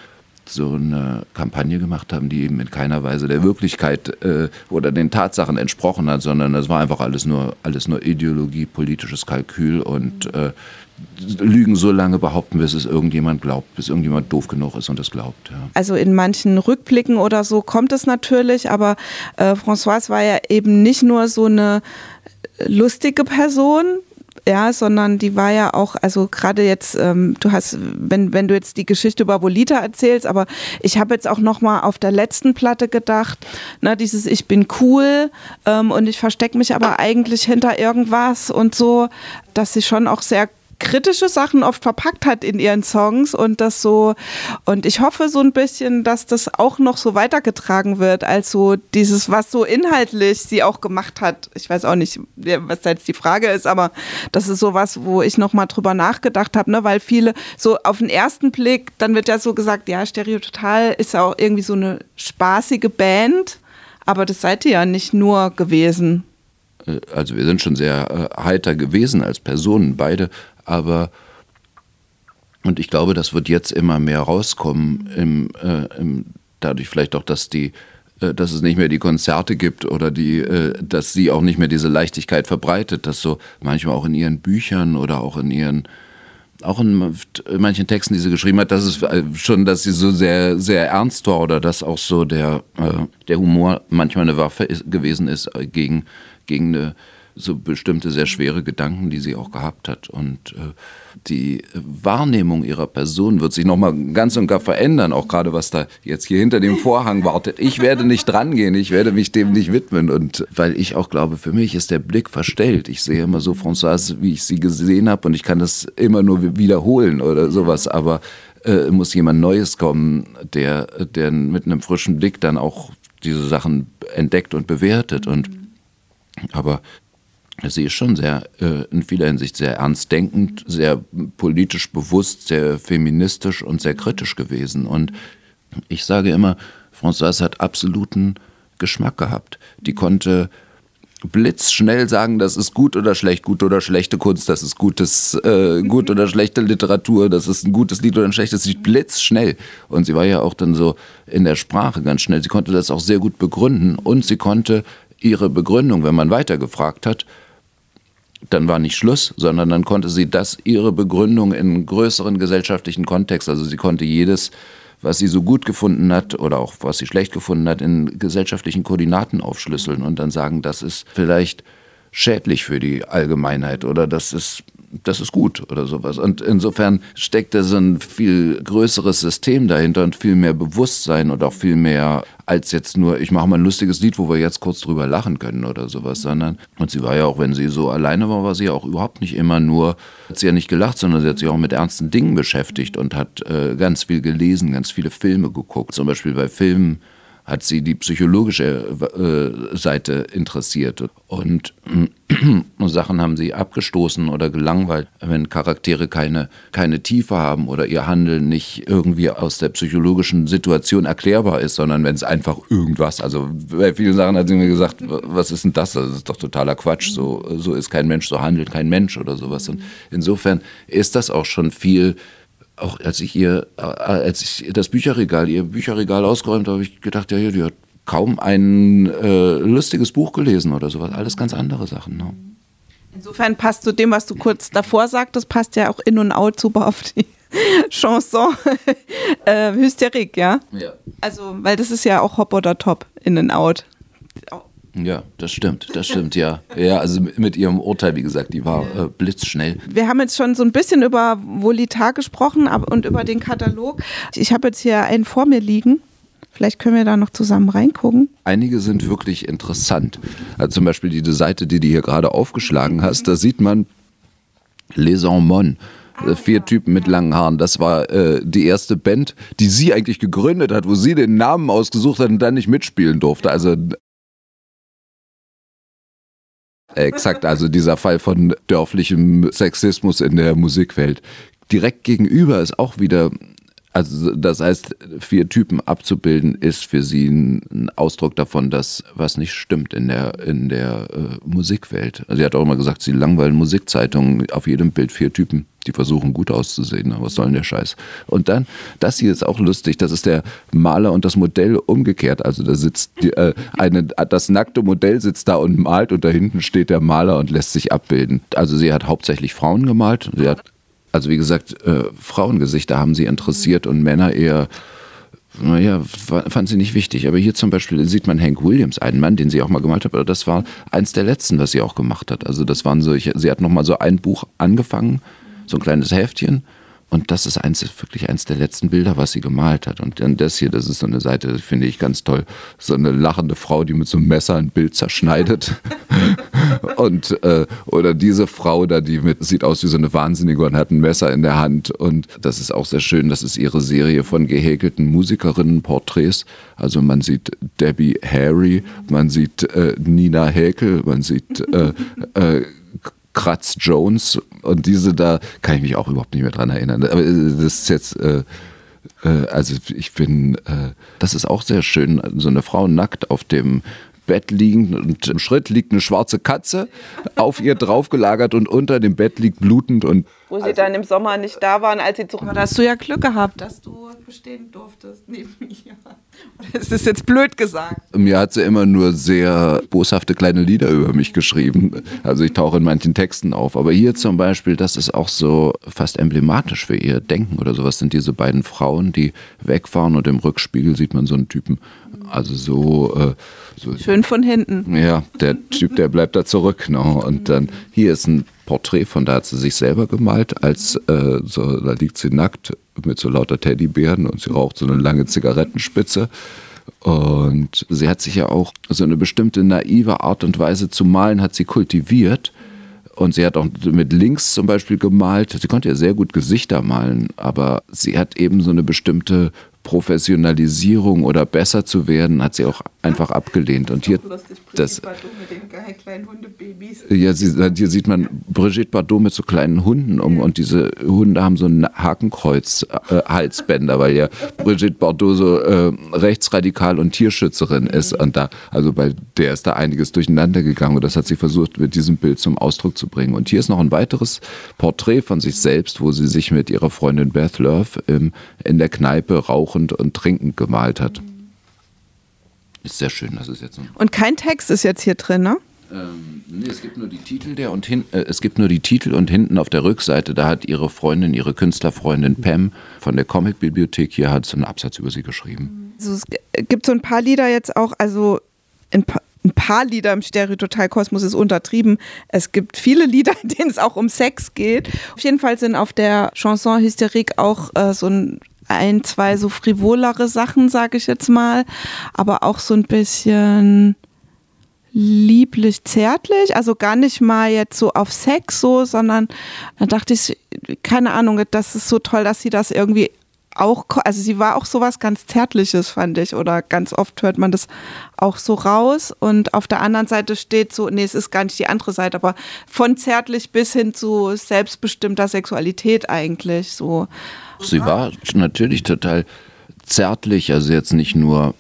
so eine Kampagne gemacht haben, die eben in keiner Weise der Wirklichkeit äh, oder den Tatsachen entsprochen hat, sondern das war einfach alles nur, alles nur Ideologie, politisches Kalkül und äh, Lügen so lange behaupten, bis es irgendjemand glaubt, bis irgendjemand doof genug ist und es glaubt. Ja. Also in manchen Rückblicken oder so kommt es natürlich, aber äh, Françoise war ja eben nicht nur so eine lustige Person, ja, sondern die war ja auch, also gerade jetzt, ähm, du hast, wenn, wenn du jetzt die Geschichte über Bolita erzählst, aber ich habe jetzt auch nochmal auf der letzten Platte gedacht, ne, dieses Ich bin cool ähm, und ich verstecke mich aber eigentlich hinter irgendwas und so, dass sie schon auch sehr kritische Sachen oft verpackt hat in ihren Songs und das so und ich hoffe so ein bisschen, dass das auch noch so weitergetragen wird, als so dieses, was so inhaltlich sie auch gemacht hat. Ich weiß auch nicht, was da jetzt die Frage ist, aber das ist so was, wo ich noch mal drüber nachgedacht habe, ne, weil viele so auf den ersten Blick, dann wird ja so gesagt, ja, Stereo Total ist ja auch irgendwie so eine spaßige Band, aber das seid ihr ja nicht nur gewesen äh, also wir sind schon sehr äh, heiter gewesen als Personen, beide, aber und ich glaube, das wird jetzt immer mehr rauskommen, im, äh, im, dadurch vielleicht auch, dass die äh, dass es nicht mehr die Konzerte gibt oder die, äh, dass sie auch nicht mehr diese Leichtigkeit verbreitet, dass so manchmal auch in ihren Büchern oder auch in ihren auch in manchen Texten, die sie geschrieben hat, dass es äh, schon, dass sie so sehr, sehr ernst war oder dass auch so der, der Humor manchmal eine Waffe gewesen ist gegen, gegen eine so bestimmte sehr schwere Gedanken, die sie auch gehabt hat. Und äh, die Wahrnehmung ihrer Person wird sich nochmal ganz und gar verändern, auch gerade was da jetzt hier hinter dem Vorhang wartet. Ich werde nicht drangehen, ich werde mich dem nicht widmen. Und weil ich auch glaube, für mich ist der Blick verstellt. Ich sehe immer so Françoise, wie ich sie gesehen habe und ich kann das immer nur wiederholen oder sowas. Aber äh, muss jemand Neues kommen, der, der mit einem frischen Blick dann auch diese Sachen entdeckt und bewertet. Und aber sie ist schon sehr, äh, in vieler Hinsicht sehr ernst denkend, sehr politisch bewusst, sehr feministisch und sehr kritisch gewesen. Und ich sage immer, Françoise hat absoluten Geschmack gehabt. Die konnte blitzschnell sagen, das ist gut oder schlecht, gut oder schlechte Kunst, das ist gutes, äh, gut oder schlechte Literatur, das ist ein gutes Lied oder ein schlechtes Lied, blitzschnell. Und sie war ja auch dann so in der Sprache ganz schnell. Sie konnte das auch sehr gut begründen und sie konnte ihre Begründung, wenn man weitergefragt hat, dann war nicht Schluss, sondern dann konnte sie das, ihre Begründung in größeren gesellschaftlichen Kontext, also sie konnte jedes, was sie so gut gefunden hat oder auch was sie schlecht gefunden hat, in gesellschaftlichen Koordinaten aufschlüsseln und dann sagen, das ist vielleicht schädlich für die Allgemeinheit oder das ist das ist gut oder sowas. Und insofern steckt da so ein viel größeres System dahinter und viel mehr Bewusstsein und auch viel mehr als jetzt nur, ich mache mal ein lustiges Lied, wo wir jetzt kurz drüber lachen können oder sowas, sondern, und sie war ja auch, wenn sie so alleine war, war sie ja auch überhaupt nicht immer nur, hat sie ja nicht gelacht, sondern sie hat sich auch mit ernsten Dingen beschäftigt und hat äh, ganz viel gelesen, ganz viele Filme geguckt. Zum Beispiel bei Filmen hat sie die psychologische äh, Seite interessiert. Und äh, Sachen haben sie abgestoßen oder gelangweilt, wenn Charaktere keine, keine Tiefe haben oder ihr Handeln nicht irgendwie aus der psychologischen Situation erklärbar ist, sondern wenn es einfach irgendwas, also bei vielen Sachen hat sie mir gesagt, was ist denn das? Das ist doch totaler Quatsch. So, so ist kein Mensch, so handelt kein Mensch oder sowas. Und insofern ist das auch schon viel auch als ich ihr, äh, als ich das Bücherregal, ihr Bücherregal ausgeräumt habe, habe ich gedacht, ja, die hat kaum ein äh, lustiges Buch gelesen oder sowas. Alles ganz andere Sachen. Ne? Insofern passt zu dem, was du kurz davor sagtest, passt ja auch in und out super auf die Chanson äh, Hysterik, ja? Ja. Also, weil das ist ja auch Hop oder Top, in and out. Ja, das stimmt, das stimmt, ja. Ja, also mit ihrem Urteil, wie gesagt, die war äh, blitzschnell. Wir haben jetzt schon so ein bisschen über Volita gesprochen und über den Katalog. Ich habe jetzt hier einen vor mir liegen. Vielleicht können wir da noch zusammen reingucken. Einige sind wirklich interessant. Also zum Beispiel diese Seite, die du hier gerade aufgeschlagen hast, da sieht man Les Enmons. Ah, vier Typen mit langen Haaren. Das war äh, die erste Band, die sie eigentlich gegründet hat, wo sie den Namen ausgesucht hat und dann nicht mitspielen durfte. Also Exakt, also dieser Fall von dörflichem Sexismus in der Musikwelt. Direkt gegenüber ist auch wieder also das heißt, vier Typen abzubilden, ist für sie ein Ausdruck davon, dass was nicht stimmt in der, in der äh, Musikwelt. Also sie hat auch immer gesagt, sie langweilen Musikzeitungen, auf jedem Bild vier Typen, die versuchen gut auszusehen. Aber was soll denn der Scheiß? Und dann, das hier ist auch lustig, das ist der Maler und das Modell umgekehrt. Also da sitzt die, äh, eine, das nackte Modell sitzt da und malt und da hinten steht der Maler und lässt sich abbilden. Also sie hat hauptsächlich Frauen gemalt. Sie hat also wie gesagt, äh, Frauengesichter haben sie interessiert und Männer eher, naja, fand sie nicht wichtig. Aber hier zum Beispiel sieht man Hank Williams, einen Mann, den sie auch mal gemalt hat, aber das war eins der letzten, was sie auch gemacht hat. Also das waren so, ich, sie hat nochmal so ein Buch angefangen, so ein kleines Heftchen und das ist eins, wirklich eins der letzten Bilder, was sie gemalt hat. Und dann das hier, das ist so eine Seite, das finde ich ganz toll. So eine lachende Frau, die mit so einem Messer ein Bild zerschneidet. und äh, oder diese Frau da, die mit, sieht aus wie so eine Wahnsinnige und hat ein Messer in der Hand. Und das ist auch sehr schön. Das ist ihre Serie von gehäkelten Musikerinnen-Porträts. Also man sieht Debbie Harry, man sieht äh, Nina Häkel, man sieht äh, äh Kratz Jones und diese da kann ich mich auch überhaupt nicht mehr dran erinnern. Aber äh, das ist jetzt, äh, äh, also ich bin, äh, das ist auch sehr schön, so eine Frau nackt auf dem Bett liegend und im Schritt liegt eine schwarze Katze auf ihr draufgelagert und unter dem Bett liegt blutend und wo sie also, dann im Sommer nicht da waren, als sie zurück. Aber da hast du ja Glück gehabt, dass du bestehen durftest neben mir. Das ist jetzt blöd gesagt. Mir hat sie immer nur sehr boshafte kleine Lieder über mich geschrieben. Also ich tauche in manchen Texten auf. Aber hier zum Beispiel, das ist auch so fast emblematisch für ihr Denken oder sowas, sind diese beiden Frauen, die wegfahren und im Rückspiegel sieht man so einen Typen. Also so, äh, so schön von hinten. Ja, der Typ, der bleibt da zurück. No? Ne? Und dann hier ist ein Porträt von da hat sie sich selber gemalt, als äh, so, da liegt sie nackt mit so lauter Teddybären und sie raucht so eine lange Zigarettenspitze. Und sie hat sich ja auch so eine bestimmte naive Art und Weise zu malen, hat sie kultiviert. Und sie hat auch mit links zum Beispiel gemalt. Sie konnte ja sehr gut Gesichter malen, aber sie hat eben so eine bestimmte Professionalisierung oder besser zu werden, hat sie auch einfach abgelehnt. Und hier, das, ja, sie, hier sieht man Brigitte Bardot mit so kleinen Hunden um und diese Hunde haben so ein Hakenkreuz-Halsbänder, äh, weil ja Brigitte Bardot so äh, rechtsradikal und Tierschützerin ist und da, also bei der ist da einiges durcheinander gegangen und das hat sie versucht mit diesem Bild zum Ausdruck zu bringen. Und hier ist noch ein weiteres Porträt von sich selbst, wo sie sich mit ihrer Freundin Beth Love im, in der Kneipe rauchend und trinkend gemalt hat. Ist sehr schön, das ist jetzt. Und kein Text ist jetzt hier drin, ne? Ähm, nee, es gibt nur die Titel der und hin, äh, es gibt nur die Titel und hinten auf der Rückseite, da hat ihre Freundin, ihre Künstlerfreundin Pam von der Comicbibliothek hier hat so einen Absatz über sie geschrieben. Also es gibt so ein paar Lieder jetzt auch, also ein paar, ein paar Lieder im Stereototalkosmos ist untertrieben. Es gibt viele Lieder, in denen es auch um Sex geht. Auf jeden Fall sind auf der Chanson Hysterique auch äh, so ein ein, zwei so frivolere Sachen, sage ich jetzt mal, aber auch so ein bisschen lieblich, zärtlich, also gar nicht mal jetzt so auf Sex so, sondern da dachte ich, keine Ahnung, das ist so toll, dass sie das irgendwie auch, also sie war auch sowas ganz Zärtliches, fand ich, oder ganz oft hört man das auch so raus und auf der anderen Seite steht so, nee, es ist gar nicht die andere Seite, aber von zärtlich bis hin zu selbstbestimmter Sexualität eigentlich so. Sie war natürlich total zärtlich, also jetzt nicht nur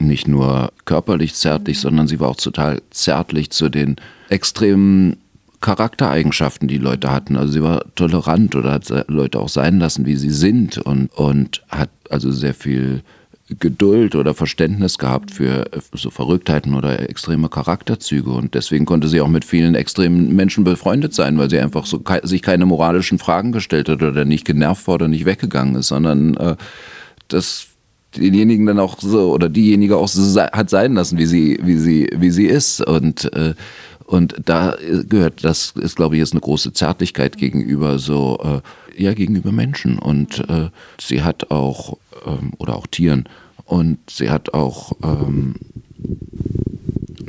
nicht nur körperlich zärtlich, sondern sie war auch total zärtlich zu den extremen Charaktereigenschaften, die Leute hatten. Also sie war tolerant oder hat Leute auch sein lassen, wie sie sind und, und hat also sehr viel Geduld oder Verständnis gehabt für so Verrücktheiten oder extreme Charakterzüge. Und deswegen konnte sie auch mit vielen extremen Menschen befreundet sein, weil sie einfach so sich keine moralischen Fragen gestellt hat oder nicht genervt war oder nicht weggegangen ist, sondern äh, das denjenigen dann auch so oder diejenige auch so hat sein lassen, wie sie, wie sie, wie sie ist. Und, äh, und da gehört, das ist, glaube ich, jetzt eine große Zärtlichkeit gegenüber so, äh, ja, gegenüber Menschen. Und äh, sie hat auch, ähm, oder auch Tieren, und sie hat auch ähm,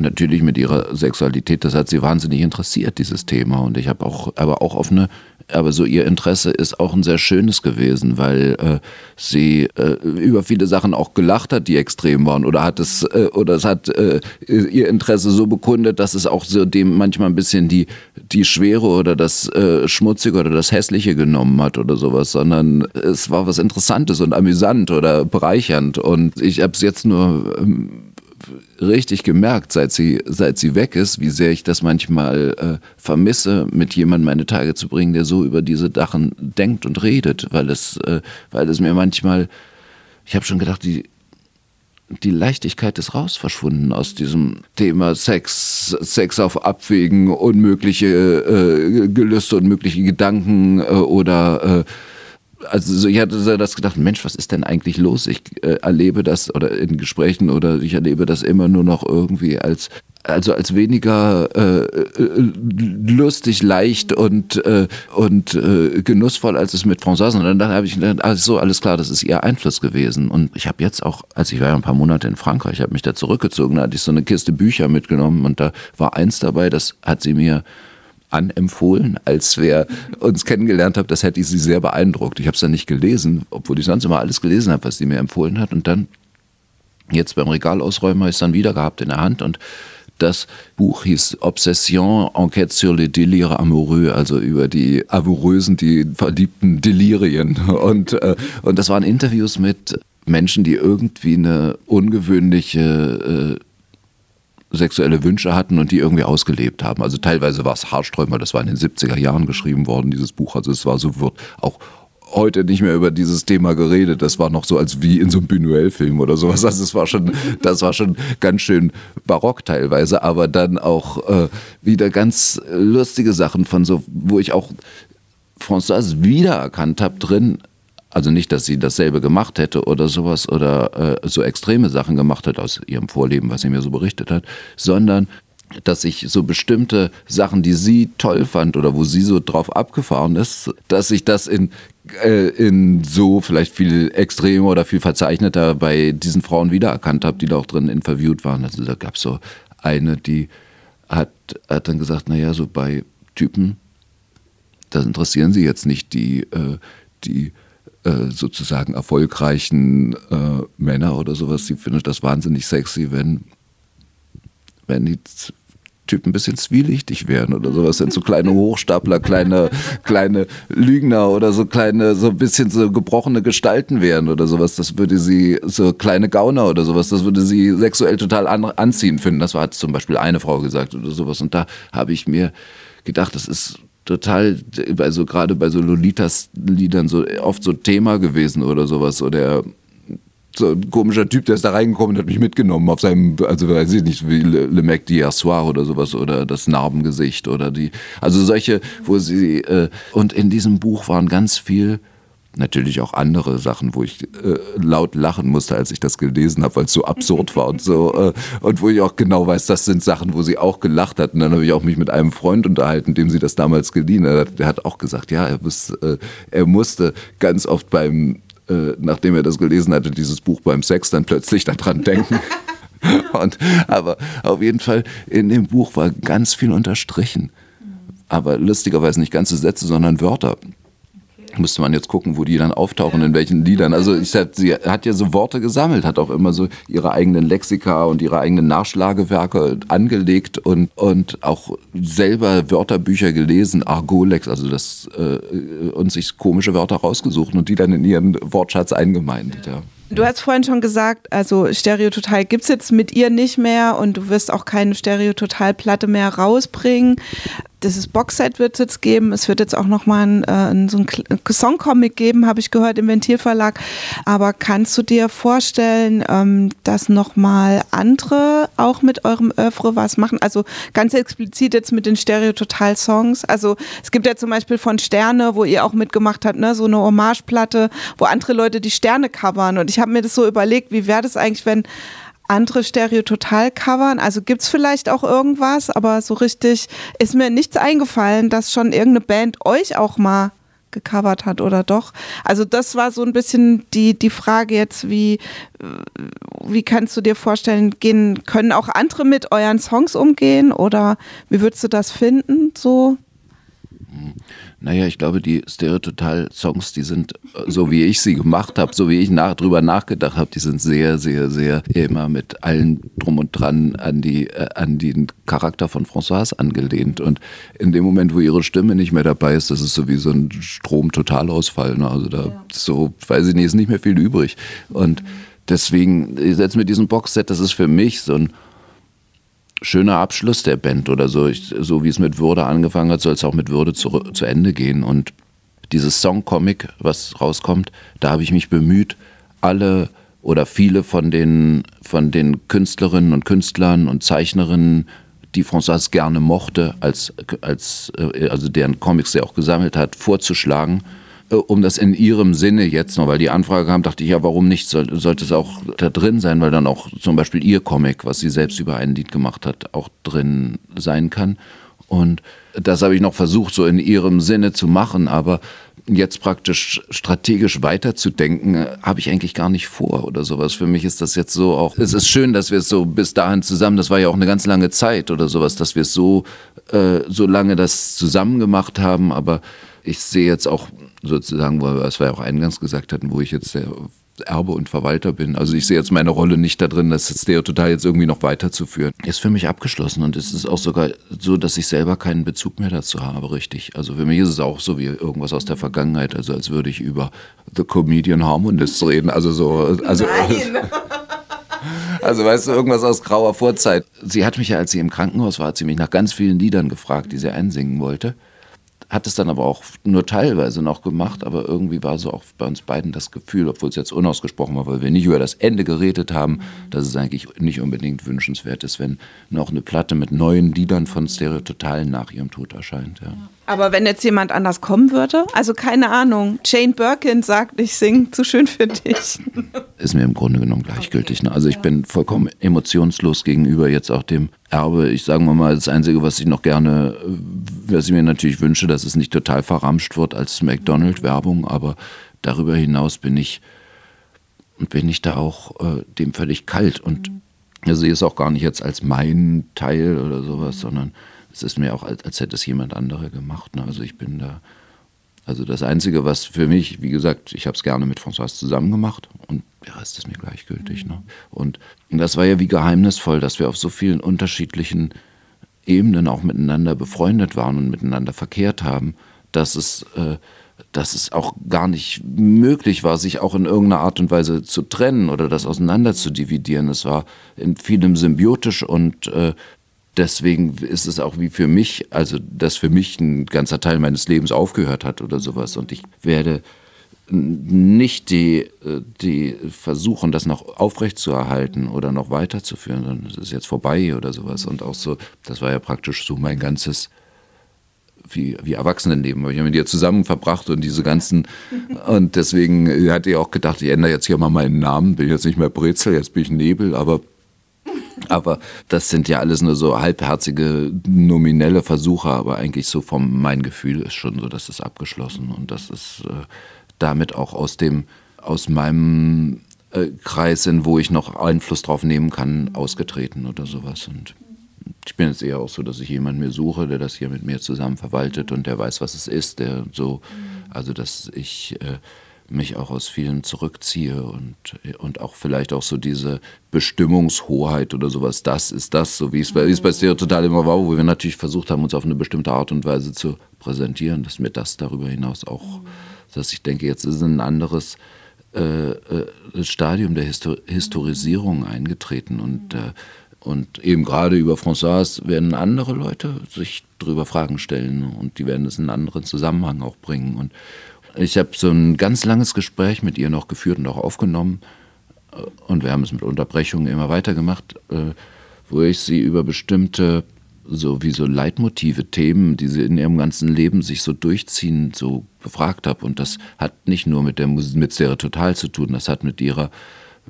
natürlich mit ihrer Sexualität, das hat sie wahnsinnig interessiert, dieses Thema. Und ich habe auch, aber auch auf eine aber so ihr Interesse ist auch ein sehr schönes gewesen, weil äh, sie äh, über viele Sachen auch gelacht hat, die extrem waren oder hat es äh, oder es hat äh, ihr Interesse so bekundet, dass es auch so dem manchmal ein bisschen die die Schwere oder das äh, Schmutzige oder das Hässliche genommen hat oder sowas, sondern es war was Interessantes und amüsant oder bereichernd und ich habe es jetzt nur ähm, richtig gemerkt, seit sie, seit sie weg ist, wie sehr ich das manchmal äh, vermisse, mit jemandem meine Tage zu bringen, der so über diese Sachen denkt und redet, weil es, äh, weil es mir manchmal, ich habe schon gedacht, die, die Leichtigkeit ist raus verschwunden aus diesem Thema Sex, Sex auf Abwägen, unmögliche äh, Gelüste, unmögliche Gedanken äh, oder äh, also ich hatte das gedacht, Mensch, was ist denn eigentlich los? Ich äh, erlebe das oder in Gesprächen oder ich erlebe das immer nur noch irgendwie als also als weniger äh, äh lustig, leicht und, äh, und äh, genussvoll, als es mit Françoise. Und dann habe ich gedacht, also so, alles klar, das ist ihr Einfluss gewesen. Und ich habe jetzt auch, als ich war ja ein paar Monate in Frankreich, habe mich da zurückgezogen, da hatte ich so eine Kiste Bücher mitgenommen und da war eins dabei, das hat sie mir anempfohlen, als wir uns kennengelernt haben. Das hätte ich sie sehr beeindruckt. Ich habe es dann nicht gelesen, obwohl ich sonst immer alles gelesen habe, was sie mir empfohlen hat. Und dann jetzt beim Regal ausräumen habe ich es dann wieder gehabt in der Hand und das Buch hieß Obsession, Enquête sur les délires amoureux, also über die amourösen, die verliebten Delirien. Und, äh, und das waren Interviews mit Menschen, die irgendwie eine ungewöhnliche äh, sexuelle Wünsche hatten und die irgendwie ausgelebt haben. Also teilweise war es Haarsträumer, das war in den 70er Jahren geschrieben worden, dieses Buch. Also es war so, wird auch heute nicht mehr über dieses Thema geredet. Das war noch so als wie in so einem Buñuel-Film oder sowas. Also es war schon, das war schon ganz schön barock teilweise, aber dann auch äh, wieder ganz lustige Sachen von so, wo ich auch Françoise wiedererkannt habe drin, also nicht, dass sie dasselbe gemacht hätte oder sowas oder äh, so extreme Sachen gemacht hat aus ihrem Vorleben, was sie mir so berichtet hat, sondern dass ich so bestimmte Sachen, die sie toll fand oder wo sie so drauf abgefahren ist, dass ich das in, äh, in so vielleicht viel extremer oder viel verzeichneter bei diesen Frauen wiedererkannt habe, die da auch drin interviewt waren. Also da gab es so eine, die hat, hat dann gesagt, naja, so bei Typen, das interessieren sie jetzt nicht die, äh, die äh, sozusagen erfolgreichen äh, Männer oder sowas, die finden das wahnsinnig sexy, wenn, wenn die Typen ein bisschen zwielichtig werden oder sowas, wenn so kleine Hochstapler, kleine, kleine Lügner oder so kleine, so ein bisschen so gebrochene Gestalten wären oder sowas, das würde sie, so kleine Gauner oder sowas, das würde sie sexuell total an, anziehend finden. Das hat zum Beispiel eine Frau gesagt oder sowas. Und da habe ich mir gedacht, das ist total, also gerade bei so Lolitas-Liedern so oft so Thema gewesen oder sowas. Oder so ein komischer Typ, der ist da reingekommen und hat mich mitgenommen auf seinem, also weiß ich nicht, wie Le, Le Mec d'hier soir oder sowas oder das Narbengesicht oder die, also solche, wo sie, äh, und in diesem Buch waren ganz viel natürlich auch andere Sachen, wo ich äh, laut lachen musste, als ich das gelesen habe, weil es so absurd war und so. Äh, und wo ich auch genau weiß, das sind Sachen, wo sie auch gelacht hat. Und dann habe ich auch mich mit einem Freund unterhalten, dem sie das damals geliehen hat. Der hat auch gesagt, ja, er, muss, äh, er musste ganz oft beim äh, nachdem er das gelesen hatte, dieses Buch beim Sex, dann plötzlich daran denken. Und, aber auf jeden Fall, in dem Buch war ganz viel unterstrichen. Aber lustigerweise nicht ganze Sätze, sondern Wörter. Müsste man jetzt gucken, wo die dann auftauchen, in welchen Liedern. Also ich, sie hat ja so Worte gesammelt, hat auch immer so ihre eigenen Lexika und ihre eigenen Nachschlagewerke angelegt und, und auch selber Wörterbücher gelesen, Argolex, also das, äh, und sich komische Wörter rausgesucht und die dann in ihren Wortschatz eingemeindet. Ja. Du hast vorhin schon gesagt, also Stereototal gibt es jetzt mit ihr nicht mehr und du wirst auch keine Stereototal-Platte mehr rausbringen dieses Boxset wird es jetzt geben. Es wird jetzt auch nochmal ein, äh, so ein Songcomic geben, habe ich gehört, im Ventilverlag. Aber kannst du dir vorstellen, ähm, dass nochmal andere auch mit eurem Öffre was machen? Also ganz explizit jetzt mit den Stereo-Total-Songs. Also es gibt ja zum Beispiel von Sterne, wo ihr auch mitgemacht habt, ne, so eine Hommageplatte, wo andere Leute die Sterne covern. Und ich habe mir das so überlegt, wie wäre das eigentlich, wenn andere Stereo-Total covern? Also gibt es vielleicht auch irgendwas, aber so richtig ist mir nichts eingefallen, dass schon irgendeine Band euch auch mal gecovert hat oder doch. Also das war so ein bisschen die, die Frage jetzt, wie, wie kannst du dir vorstellen, gehen, können auch andere mit euren Songs umgehen oder wie würdest du das finden? So? Naja, ich glaube, die Stereototal-Songs, die sind, äh, so wie ich sie gemacht habe, so wie ich nach, drüber nachgedacht habe, die sind sehr, sehr, sehr immer mit allen drum und dran an, die, äh, an den Charakter von Françoise angelehnt. Und in dem Moment, wo ihre Stimme nicht mehr dabei ist, das ist so wie so ein Strom-Totalausfall. Ne? Also da ja. so, weiß ich nicht, ist nicht mehr viel übrig. Und deswegen, jetzt mit diesem Boxset, das ist für mich so ein schöner Abschluss der Band oder so. Ich, so wie es mit Würde angefangen hat, soll es auch mit Würde zu, zu Ende gehen. Und dieses Songcomic, was rauskommt, da habe ich mich bemüht, alle oder viele von den, von den Künstlerinnen und Künstlern und Zeichnerinnen, die François gerne mochte, als, als, äh, also deren Comics sie auch gesammelt hat, vorzuschlagen um das in ihrem Sinne jetzt noch, weil die Anfrage kam, dachte ich, ja, warum nicht? Soll, sollte es auch da drin sein, weil dann auch zum Beispiel ihr Comic, was sie selbst über ein Lied gemacht hat, auch drin sein kann. Und das habe ich noch versucht, so in ihrem Sinne zu machen, aber jetzt praktisch strategisch weiterzudenken, äh, habe ich eigentlich gar nicht vor oder sowas. Für mich ist das jetzt so auch, es ist schön, dass wir es so bis dahin zusammen, das war ja auch eine ganz lange Zeit oder sowas, dass wir es so, äh, so lange das zusammen gemacht haben, aber ich sehe jetzt auch sozusagen, was wir ja auch eingangs gesagt hatten, wo ich jetzt der Erbe und Verwalter bin. Also ich sehe jetzt meine Rolle nicht da drin, das Stereo jetzt irgendwie noch weiterzuführen. Ist für mich abgeschlossen und es ist auch sogar so, dass ich selber keinen Bezug mehr dazu habe, richtig. Also für mich ist es auch so wie irgendwas aus der Vergangenheit, also als würde ich über The Comedian Harmonist reden. Also so, also. Nein. Also weißt du, irgendwas aus grauer Vorzeit. Sie hat mich ja, als sie im Krankenhaus war, hat sie mich nach ganz vielen Liedern gefragt, die sie einsingen wollte hat es dann aber auch nur teilweise noch gemacht, aber irgendwie war so auch bei uns beiden das Gefühl, obwohl es jetzt unausgesprochen war, weil wir nicht über das Ende geredet haben, dass es eigentlich nicht unbedingt wünschenswert ist, wenn noch eine Platte mit neuen Liedern von Stereototal nach ihrem Tod erscheint. Ja. Aber wenn jetzt jemand anders kommen würde, also keine Ahnung, Jane Birkin sagt, ich singe zu schön für dich. Ist mir im Grunde genommen gleichgültig. Ne? Also ich bin vollkommen emotionslos gegenüber jetzt auch dem Erbe. Ich sage mal, das Einzige, was ich noch gerne, was ich mir natürlich wünsche, dass es nicht total verramscht wird als McDonald-Werbung, aber darüber hinaus bin ich, bin ich da auch äh, dem völlig kalt und mhm. sehe es auch gar nicht jetzt als mein Teil oder sowas, sondern es ist mir auch, als, als hätte es jemand andere gemacht. Ne? Also ich bin da, also das Einzige, was für mich, wie gesagt, ich habe es gerne mit François zusammen gemacht und der Rest ist mir gleichgültig. Ne? Und das war ja wie geheimnisvoll, dass wir auf so vielen unterschiedlichen Ebenen auch miteinander befreundet waren und miteinander verkehrt haben, dass es, äh, dass es auch gar nicht möglich war, sich auch in irgendeiner Art und Weise zu trennen oder das auseinander zu dividieren. Es war in vielem symbiotisch und äh, deswegen ist es auch wie für mich, also dass für mich ein ganzer Teil meines Lebens aufgehört hat oder sowas. Und ich werde nicht die, äh, die versuchen, das noch aufrechtzuerhalten oder noch weiterzuführen, sondern es ist jetzt vorbei oder sowas. Und auch so, das war ja praktisch so mein ganzes wie, wie Erwachsenenleben. Ich habe mit ihr zusammen verbracht und diese ganzen, und deswegen hatte ich auch gedacht, ich ändere jetzt hier mal meinen Namen, bin jetzt nicht mehr Brezel, jetzt bin ich Nebel, aber aber das sind ja alles nur so halbherzige, nominelle Versuche, aber eigentlich so vom, mein Gefühl ist schon so, dass es abgeschlossen und das ist äh, damit auch aus dem, aus meinem äh, Kreis, in wo ich noch Einfluss drauf nehmen kann, ausgetreten oder sowas. Und ich bin jetzt eher auch so, dass ich jemanden mir suche, der das hier mit mir zusammen verwaltet und der weiß, was es ist, der so, also dass ich äh, mich auch aus vielen zurückziehe und, und auch vielleicht auch so diese Bestimmungshoheit oder sowas, das ist das, so wie es, wie es bei Stereo total immer war, wo wir natürlich versucht haben, uns auf eine bestimmte Art und Weise zu präsentieren, dass mir das darüber hinaus auch, dass ich denke, jetzt ist ein anderes äh, äh, Stadium der Histor Historisierung eingetreten und äh, und eben gerade über François werden andere Leute sich darüber Fragen stellen und die werden es in einen anderen Zusammenhang auch bringen. Und, ich habe so ein ganz langes Gespräch mit ihr noch geführt und auch aufgenommen. Und wir haben es mit Unterbrechungen immer weitergemacht, äh, wo ich sie über bestimmte, so wie so Leitmotive, Themen, die sie in ihrem ganzen Leben sich so durchziehen, so befragt habe. Und das hat nicht nur mit der Musik, mit Serie Total zu tun, das hat mit ihrer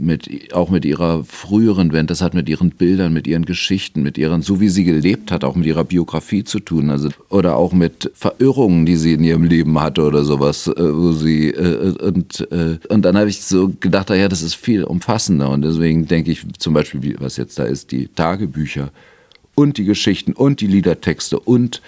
mit, auch mit ihrer früheren Band, das hat mit ihren Bildern, mit ihren Geschichten, mit ihren, so wie sie gelebt hat, auch mit ihrer Biografie zu tun. Also, oder auch mit Verirrungen, die sie in ihrem Leben hatte oder sowas, äh, wo sie, äh, und, äh, und dann habe ich so gedacht, ja, das ist viel umfassender. Und deswegen denke ich zum Beispiel, was jetzt da ist, die Tagebücher und die Geschichten und die Liedertexte und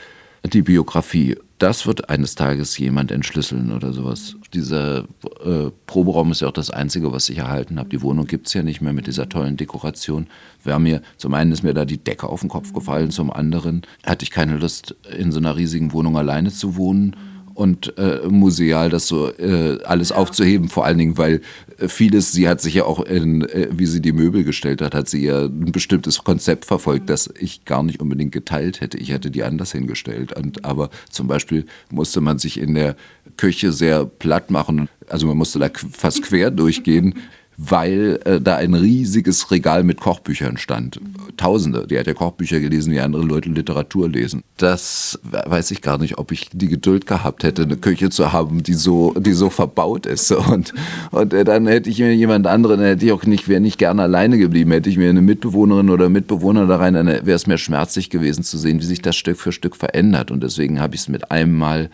die Biografie das wird eines Tages jemand entschlüsseln oder sowas. Dieser äh, Proberaum ist ja auch das Einzige, was ich erhalten habe. Die Wohnung gibt es ja nicht mehr mit dieser tollen Dekoration. Wir mir, zum einen ist mir da die Decke auf den Kopf gefallen, zum anderen hatte ich keine Lust, in so einer riesigen Wohnung alleine zu wohnen und äh, museal das so äh, alles ja. aufzuheben, vor allen Dingen, weil äh, vieles, sie hat sich ja auch, in, äh, wie sie die Möbel gestellt hat, hat sie ja ein bestimmtes Konzept verfolgt, das ich gar nicht unbedingt geteilt hätte. Ich hätte die anders hingestellt. Und, aber zum Beispiel musste man sich in der Küche sehr platt machen, also man musste da fast quer durchgehen weil äh, da ein riesiges Regal mit Kochbüchern stand. Tausende. Die hat ja Kochbücher gelesen, wie andere Leute Literatur lesen. Das weiß ich gar nicht, ob ich die Geduld gehabt hätte, eine Küche zu haben, die so, die so verbaut ist. Und, und äh, dann hätte ich mir jemand anderen, hätte ich auch nicht, wäre nicht gerne alleine geblieben, hätte ich mir eine Mitbewohnerin oder Mitbewohner da rein, dann wäre es mir schmerzlich gewesen zu sehen, wie sich das Stück für Stück verändert. Und deswegen habe ich es mit einem Mal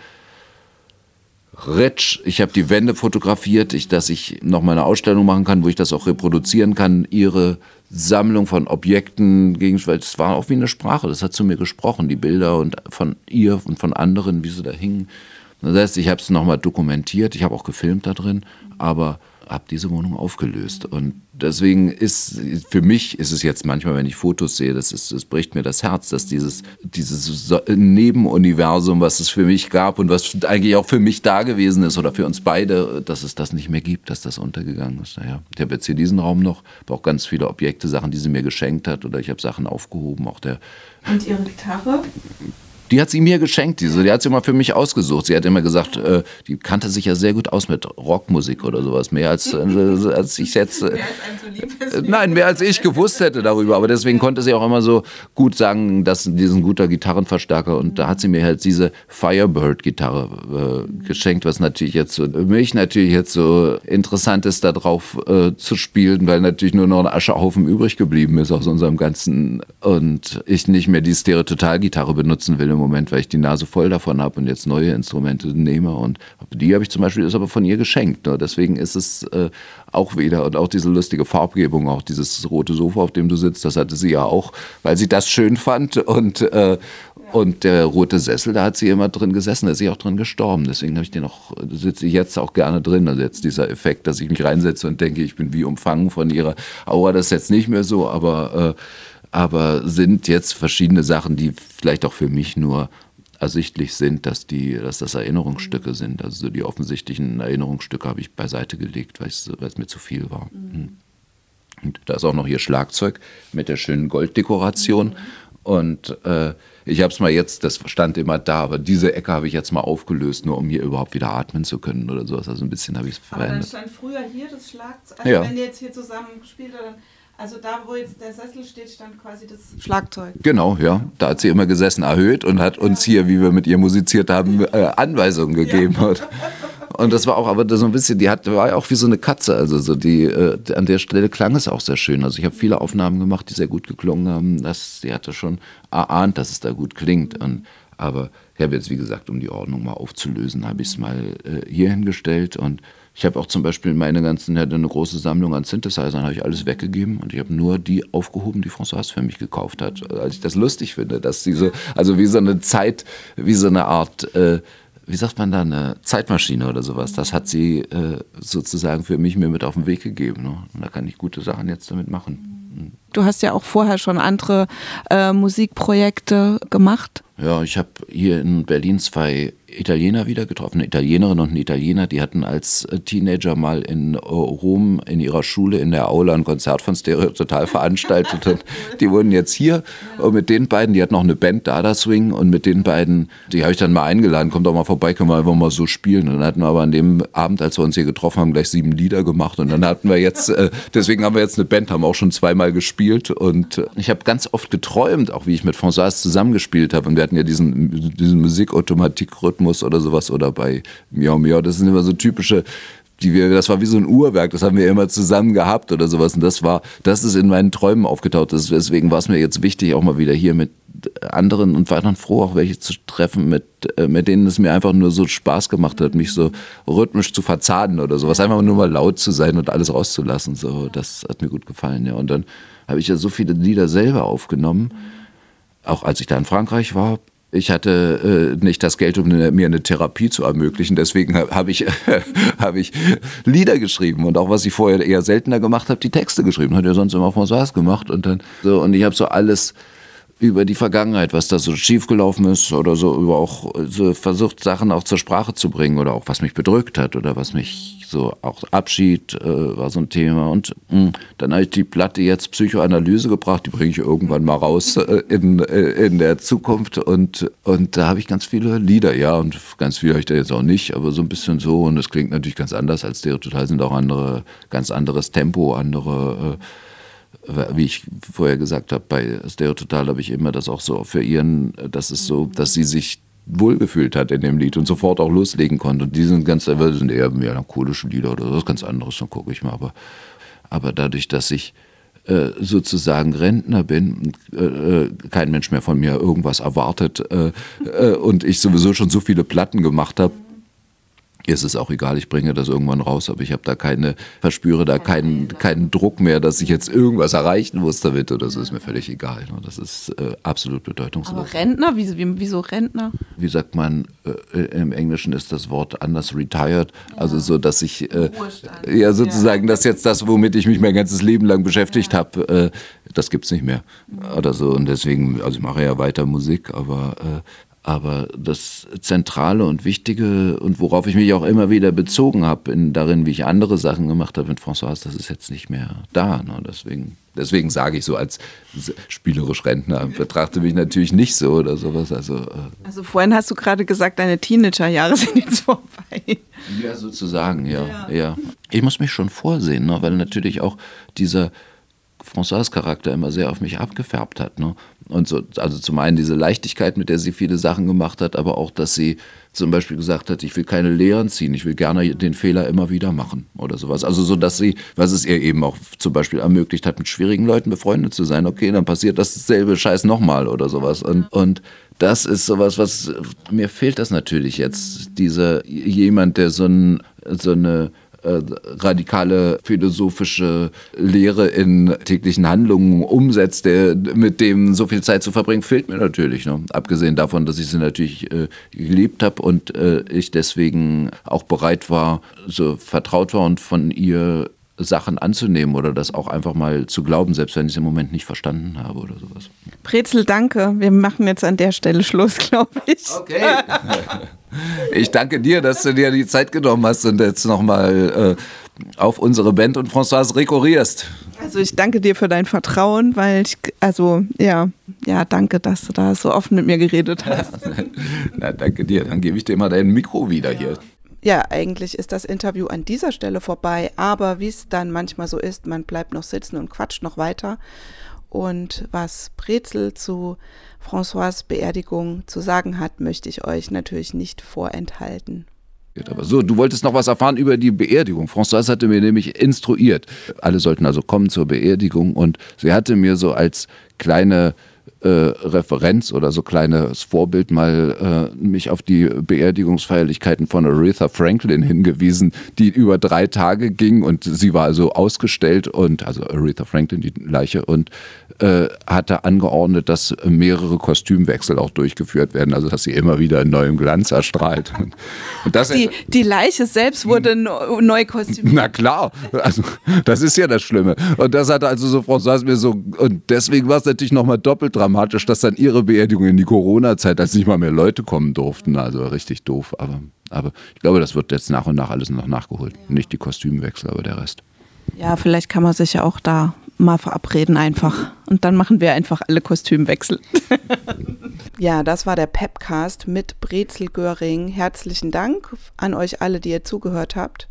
Retsch. Ich habe die Wände fotografiert, ich, dass ich noch mal eine Ausstellung machen kann, wo ich das auch reproduzieren kann. Ihre Sammlung von Objekten, Gegenständen, es war auch wie eine Sprache. Das hat zu mir gesprochen, die Bilder und von ihr und von anderen, wie sie da hingen. Das heißt, ich habe es noch mal dokumentiert. Ich habe auch gefilmt da drin, aber habe diese Wohnung aufgelöst. Und deswegen ist für mich ist es jetzt manchmal, wenn ich Fotos sehe, das, ist, das bricht mir das Herz, dass dieses, dieses Nebenuniversum, was es für mich gab und was eigentlich auch für mich da gewesen ist oder für uns beide, dass es das nicht mehr gibt, dass das untergegangen ist. Naja, ich habe jetzt hier diesen Raum noch, aber auch ganz viele Objekte, Sachen, die sie mir geschenkt hat oder ich habe Sachen aufgehoben. Auch der und ihre Gitarre? Die hat sie mir geschenkt, diese. Die hat sie immer für mich ausgesucht. Sie hat immer gesagt, äh, die kannte sich ja sehr gut aus mit Rockmusik oder sowas. Mehr als, äh, als ich jetzt. Äh, nein, mehr als ich gewusst hätte darüber. Aber deswegen konnte sie auch immer so gut sagen, dass diesen guter Gitarrenverstärker. Und da hat sie mir halt diese Firebird-Gitarre äh, geschenkt, was natürlich jetzt so, mich natürlich jetzt so interessant ist, da drauf äh, zu spielen, weil natürlich nur noch ein Aschehaufen übrig geblieben ist aus unserem ganzen. Und ich nicht mehr die Stereo-Total-Gitarre benutzen will Moment, weil ich die Nase voll davon habe und jetzt neue Instrumente nehme. Und die habe ich zum Beispiel, ist aber von ihr geschenkt. Ne? Deswegen ist es äh, auch wieder und auch diese lustige Farbgebung, auch dieses rote Sofa, auf dem du sitzt, das hatte sie ja auch, weil sie das schön fand. Und, äh, und der rote Sessel, da hat sie immer drin gesessen, da ist sie auch drin gestorben. Deswegen habe ich den auch, sitze ich jetzt auch gerne drin. Also jetzt dieser Effekt, dass ich mich reinsetze und denke, ich bin wie umfangen von ihrer Aura, das ist jetzt nicht mehr so, aber äh, aber sind jetzt verschiedene Sachen, die vielleicht auch für mich nur ersichtlich sind, dass, die, dass das Erinnerungsstücke sind. Also die offensichtlichen Erinnerungsstücke habe ich beiseite gelegt, weil es, mir zu viel war. Mhm. Und da ist auch noch hier Schlagzeug mit der schönen Golddekoration. Und äh, ich habe es mal jetzt, das stand immer da, aber diese Ecke habe ich jetzt mal aufgelöst, nur um hier überhaupt wieder atmen zu können oder sowas. Also ein bisschen habe ich es Aber dann verändert. stand früher hier das Schlagzeug. Also Ja. wenn ihr jetzt hier zusammen gespielt habt, dann, also da, wo jetzt der Sessel steht, stand quasi das Schlagzeug. Genau, ja. Da hat sie immer gesessen, erhöht und hat uns hier, wie wir mit ihr musiziert haben, äh, Anweisungen gegeben. Und, und das war auch, aber so ein bisschen, die hat, war ja auch wie so eine Katze. Also so die, äh, an der Stelle klang es auch sehr schön. Also ich habe viele Aufnahmen gemacht, die sehr gut geklungen haben. Das, sie hatte schon erahnt, dass es da gut klingt. Und, aber ich habe jetzt, wie gesagt, um die Ordnung mal aufzulösen, habe ich es mal äh, hier hingestellt und ich habe auch zum Beispiel meine ganzen, hatte eine große Sammlung an Synthesizern, habe ich alles weggegeben und ich habe nur die aufgehoben, die François für mich gekauft hat. Als ich das lustig finde, dass sie so, also wie so eine Zeit, wie so eine Art, äh, wie sagt man da, eine Zeitmaschine oder sowas, das hat sie äh, sozusagen für mich mir mit auf den Weg gegeben. Ne? Und da kann ich gute Sachen jetzt damit machen. Du hast ja auch vorher schon andere äh, Musikprojekte gemacht. Ja, ich habe hier in Berlin zwei Italiener wieder getroffen, eine Italienerin und ein Italiener, die hatten als äh, Teenager mal in äh, Rom in ihrer Schule in der Aula ein Konzert von Stereo Total veranstaltet und die wurden jetzt hier. Und mit den beiden, die hatten noch eine Band Dada Swing und mit den beiden, die habe ich dann mal eingeladen, kommt doch mal vorbei, können wir einfach mal so spielen. Und dann hatten wir aber an dem Abend, als wir uns hier getroffen haben, gleich sieben Lieder gemacht und dann hatten wir jetzt, äh, deswegen haben wir jetzt eine Band, haben auch schon zweimal gespielt und ich habe ganz oft geträumt, auch wie ich mit François zusammengespielt habe. Und wir hatten ja diesen, diesen Musikautomatik-Rhythmus oder sowas oder bei Miau Miau, das sind immer so typische die wir, das war wie so ein Uhrwerk, das haben wir immer zusammen gehabt oder sowas. Und das war, das ist in meinen Träumen aufgetaucht. Deswegen war es mir jetzt wichtig, auch mal wieder hier mit anderen und war dann froh, auch welche zu treffen, mit, äh, mit denen es mir einfach nur so Spaß gemacht hat, mich so rhythmisch zu verzahnen oder sowas. Einfach nur mal laut zu sein und alles rauszulassen. So, das hat mir gut gefallen, ja. Und dann habe ich ja so viele Lieder selber aufgenommen. Auch als ich da in Frankreich war, ich hatte äh, nicht das Geld, um eine, mir eine Therapie zu ermöglichen. Deswegen habe hab ich, hab ich Lieder geschrieben und auch was ich vorher eher seltener gemacht habe, die Texte geschrieben. Hat ja sonst immer François gemacht und dann so und ich habe so alles über die Vergangenheit, was da so schiefgelaufen ist oder so, über auch so versucht Sachen auch zur Sprache zu bringen oder auch was mich bedrückt hat oder was mich so auch Abschied äh, war so ein Thema. Und mh, dann habe ich die Platte jetzt Psychoanalyse gebracht, die bringe ich irgendwann mal raus äh, in, äh, in der Zukunft. Und, und da habe ich ganz viele Lieder, ja und ganz viele habe ich da jetzt auch nicht, aber so ein bisschen so. Und es klingt natürlich ganz anders als Stereo Total sind auch andere, ganz anderes Tempo, andere äh, wie ich vorher gesagt habe, bei Stereo Total habe ich immer das auch so für ihren, das ist so, dass sie sich wohlgefühlt hat in dem Lied und sofort auch loslegen konnte. Und die sind ganz, das sind eher melancholische Lieder oder was ganz anderes, dann gucke ich mal. Aber, aber dadurch, dass ich äh, sozusagen Rentner bin, äh, äh, kein Mensch mehr von mir irgendwas erwartet äh, äh, und ich sowieso schon so viele Platten gemacht habe, ist es auch egal, ich bringe das irgendwann raus, aber ich habe da keine, verspüre da keinen, keinen Druck mehr, dass ich jetzt irgendwas erreichen muss damit oder so, ist mir völlig egal. ne. Das ist äh, absolut bedeutungslos. Aber Rentner? Wieso, wie, wieso Rentner? Wie sagt man, äh, im Englischen ist das Wort anders retired, also so, dass ich, äh, ja sozusagen, dass jetzt das, womit ich mich mein ganzes Leben lang beschäftigt habe, äh, das gibt's nicht mehr oder so und deswegen, also ich mache ja weiter Musik, aber äh, aber das Zentrale und Wichtige und worauf ich mich auch immer wieder bezogen habe, in, darin, wie ich andere Sachen gemacht habe mit François, das ist jetzt nicht mehr da. Ne? Deswegen, deswegen sage ich so als spielerisch Rentner, betrachte mich natürlich nicht so oder sowas. Also, äh, Also vorhin hast du gerade gesagt, deine Teenagerjahre sind jetzt vorbei. ja, sozusagen, ja, ja. Ich muss mich schon vorsehen, ne? weil natürlich auch dieser François Charakter immer sehr auf mich abgefärbt hat. Ne? Und so, also zum einen diese Leichtigkeit, mit der sie viele Sachen gemacht hat, aber auch, dass sie zum Beispiel gesagt hat, ich will keine Lehren ziehen, ich will gerne den Fehler immer wieder machen oder sowas. Also so, dass sie, was es ihr eben auch zum Beispiel ermöglicht hat, mit schwierigen Leuten befreundet zu sein. Okay, dann passiert dasselbe Scheiß nochmal oder sowas. Und, und das ist sowas, was mir fehlt das natürlich jetzt. Dieser jemand, der so, ein, so eine radikale philosophische Lehre in täglichen Handlungen umsetzt, der mit dem so viel Zeit zu verbringen, fehlt mir natürlich. Ne? Abgesehen davon, dass ich sie natürlich äh, geliebt habe und äh, ich deswegen auch bereit war, so vertraut war und von ihr Sachen anzunehmen oder das auch einfach mal zu glauben, selbst wenn ich es im Moment nicht verstanden habe oder sowas. Brezel, danke. Wir machen jetzt an der Stelle Schluss, glaube ich. Okay. Ich danke dir, dass du dir die Zeit genommen hast und jetzt nochmal äh, auf unsere Band und François rekurrierst. Also ich danke dir für dein Vertrauen, weil ich, also ja, ja, danke, dass du da so offen mit mir geredet hast. Na, danke dir. Dann gebe ich dir mal dein Mikro wieder hier. Ja, eigentlich ist das Interview an dieser Stelle vorbei, aber wie es dann manchmal so ist, man bleibt noch sitzen und quatscht noch weiter. Und was Brezel zu François Beerdigung zu sagen hat, möchte ich euch natürlich nicht vorenthalten. Aber so, du wolltest noch was erfahren über die Beerdigung. Françoise hatte mir nämlich instruiert. Alle sollten also kommen zur Beerdigung und sie hatte mir so als kleine äh, Referenz oder so kleines Vorbild mal äh, mich auf die Beerdigungsfeierlichkeiten von Aretha Franklin hingewiesen, die über drei Tage ging und sie war also ausgestellt und also Aretha Franklin die Leiche und äh, hatte angeordnet, dass mehrere Kostümwechsel auch durchgeführt werden, also dass sie immer wieder in neuem Glanz erstrahlt. Und, das die, die Leiche selbst wurde neu kostümiert. Na klar, also das ist ja das Schlimme. Und das hatte also so Frau Saß mir so und deswegen war es natürlich nochmal doppelt dramatisch, dass dann ihre Beerdigung in die Corona-Zeit, als nicht mal mehr Leute kommen durften. Also richtig doof. Aber, aber ich glaube, das wird jetzt nach und nach alles noch nachgeholt. Nicht die Kostümwechsel, aber der Rest. Ja, vielleicht kann man sich ja auch da mal verabreden einfach. Und dann machen wir einfach alle Kostümwechsel. ja, das war der Pepcast mit Brezel Göring. Herzlichen Dank an euch alle, die ihr zugehört habt.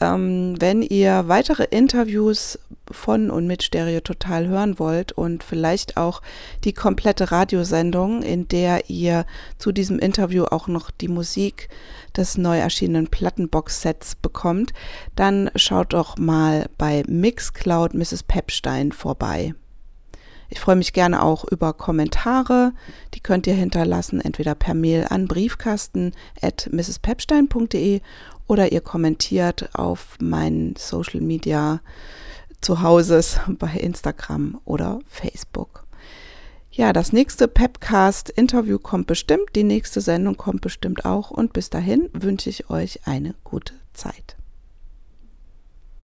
Ähm, wenn ihr weitere Interviews von und mit Stereo Total hören wollt und vielleicht auch die komplette Radiosendung, in der ihr zu diesem Interview auch noch die Musik des neu erschienenen Plattenbox-Sets bekommt, dann schaut doch mal bei Mixcloud Mrs. Pepstein vorbei. Ich freue mich gerne auch über Kommentare. Die könnt ihr hinterlassen, entweder per Mail an briefkasten at mrspepstein.de oder ihr kommentiert auf meinen Social Media Zuhauses bei Instagram oder Facebook. Ja, das nächste Pepcast-Interview kommt bestimmt, die nächste Sendung kommt bestimmt auch und bis dahin wünsche ich euch eine gute Zeit.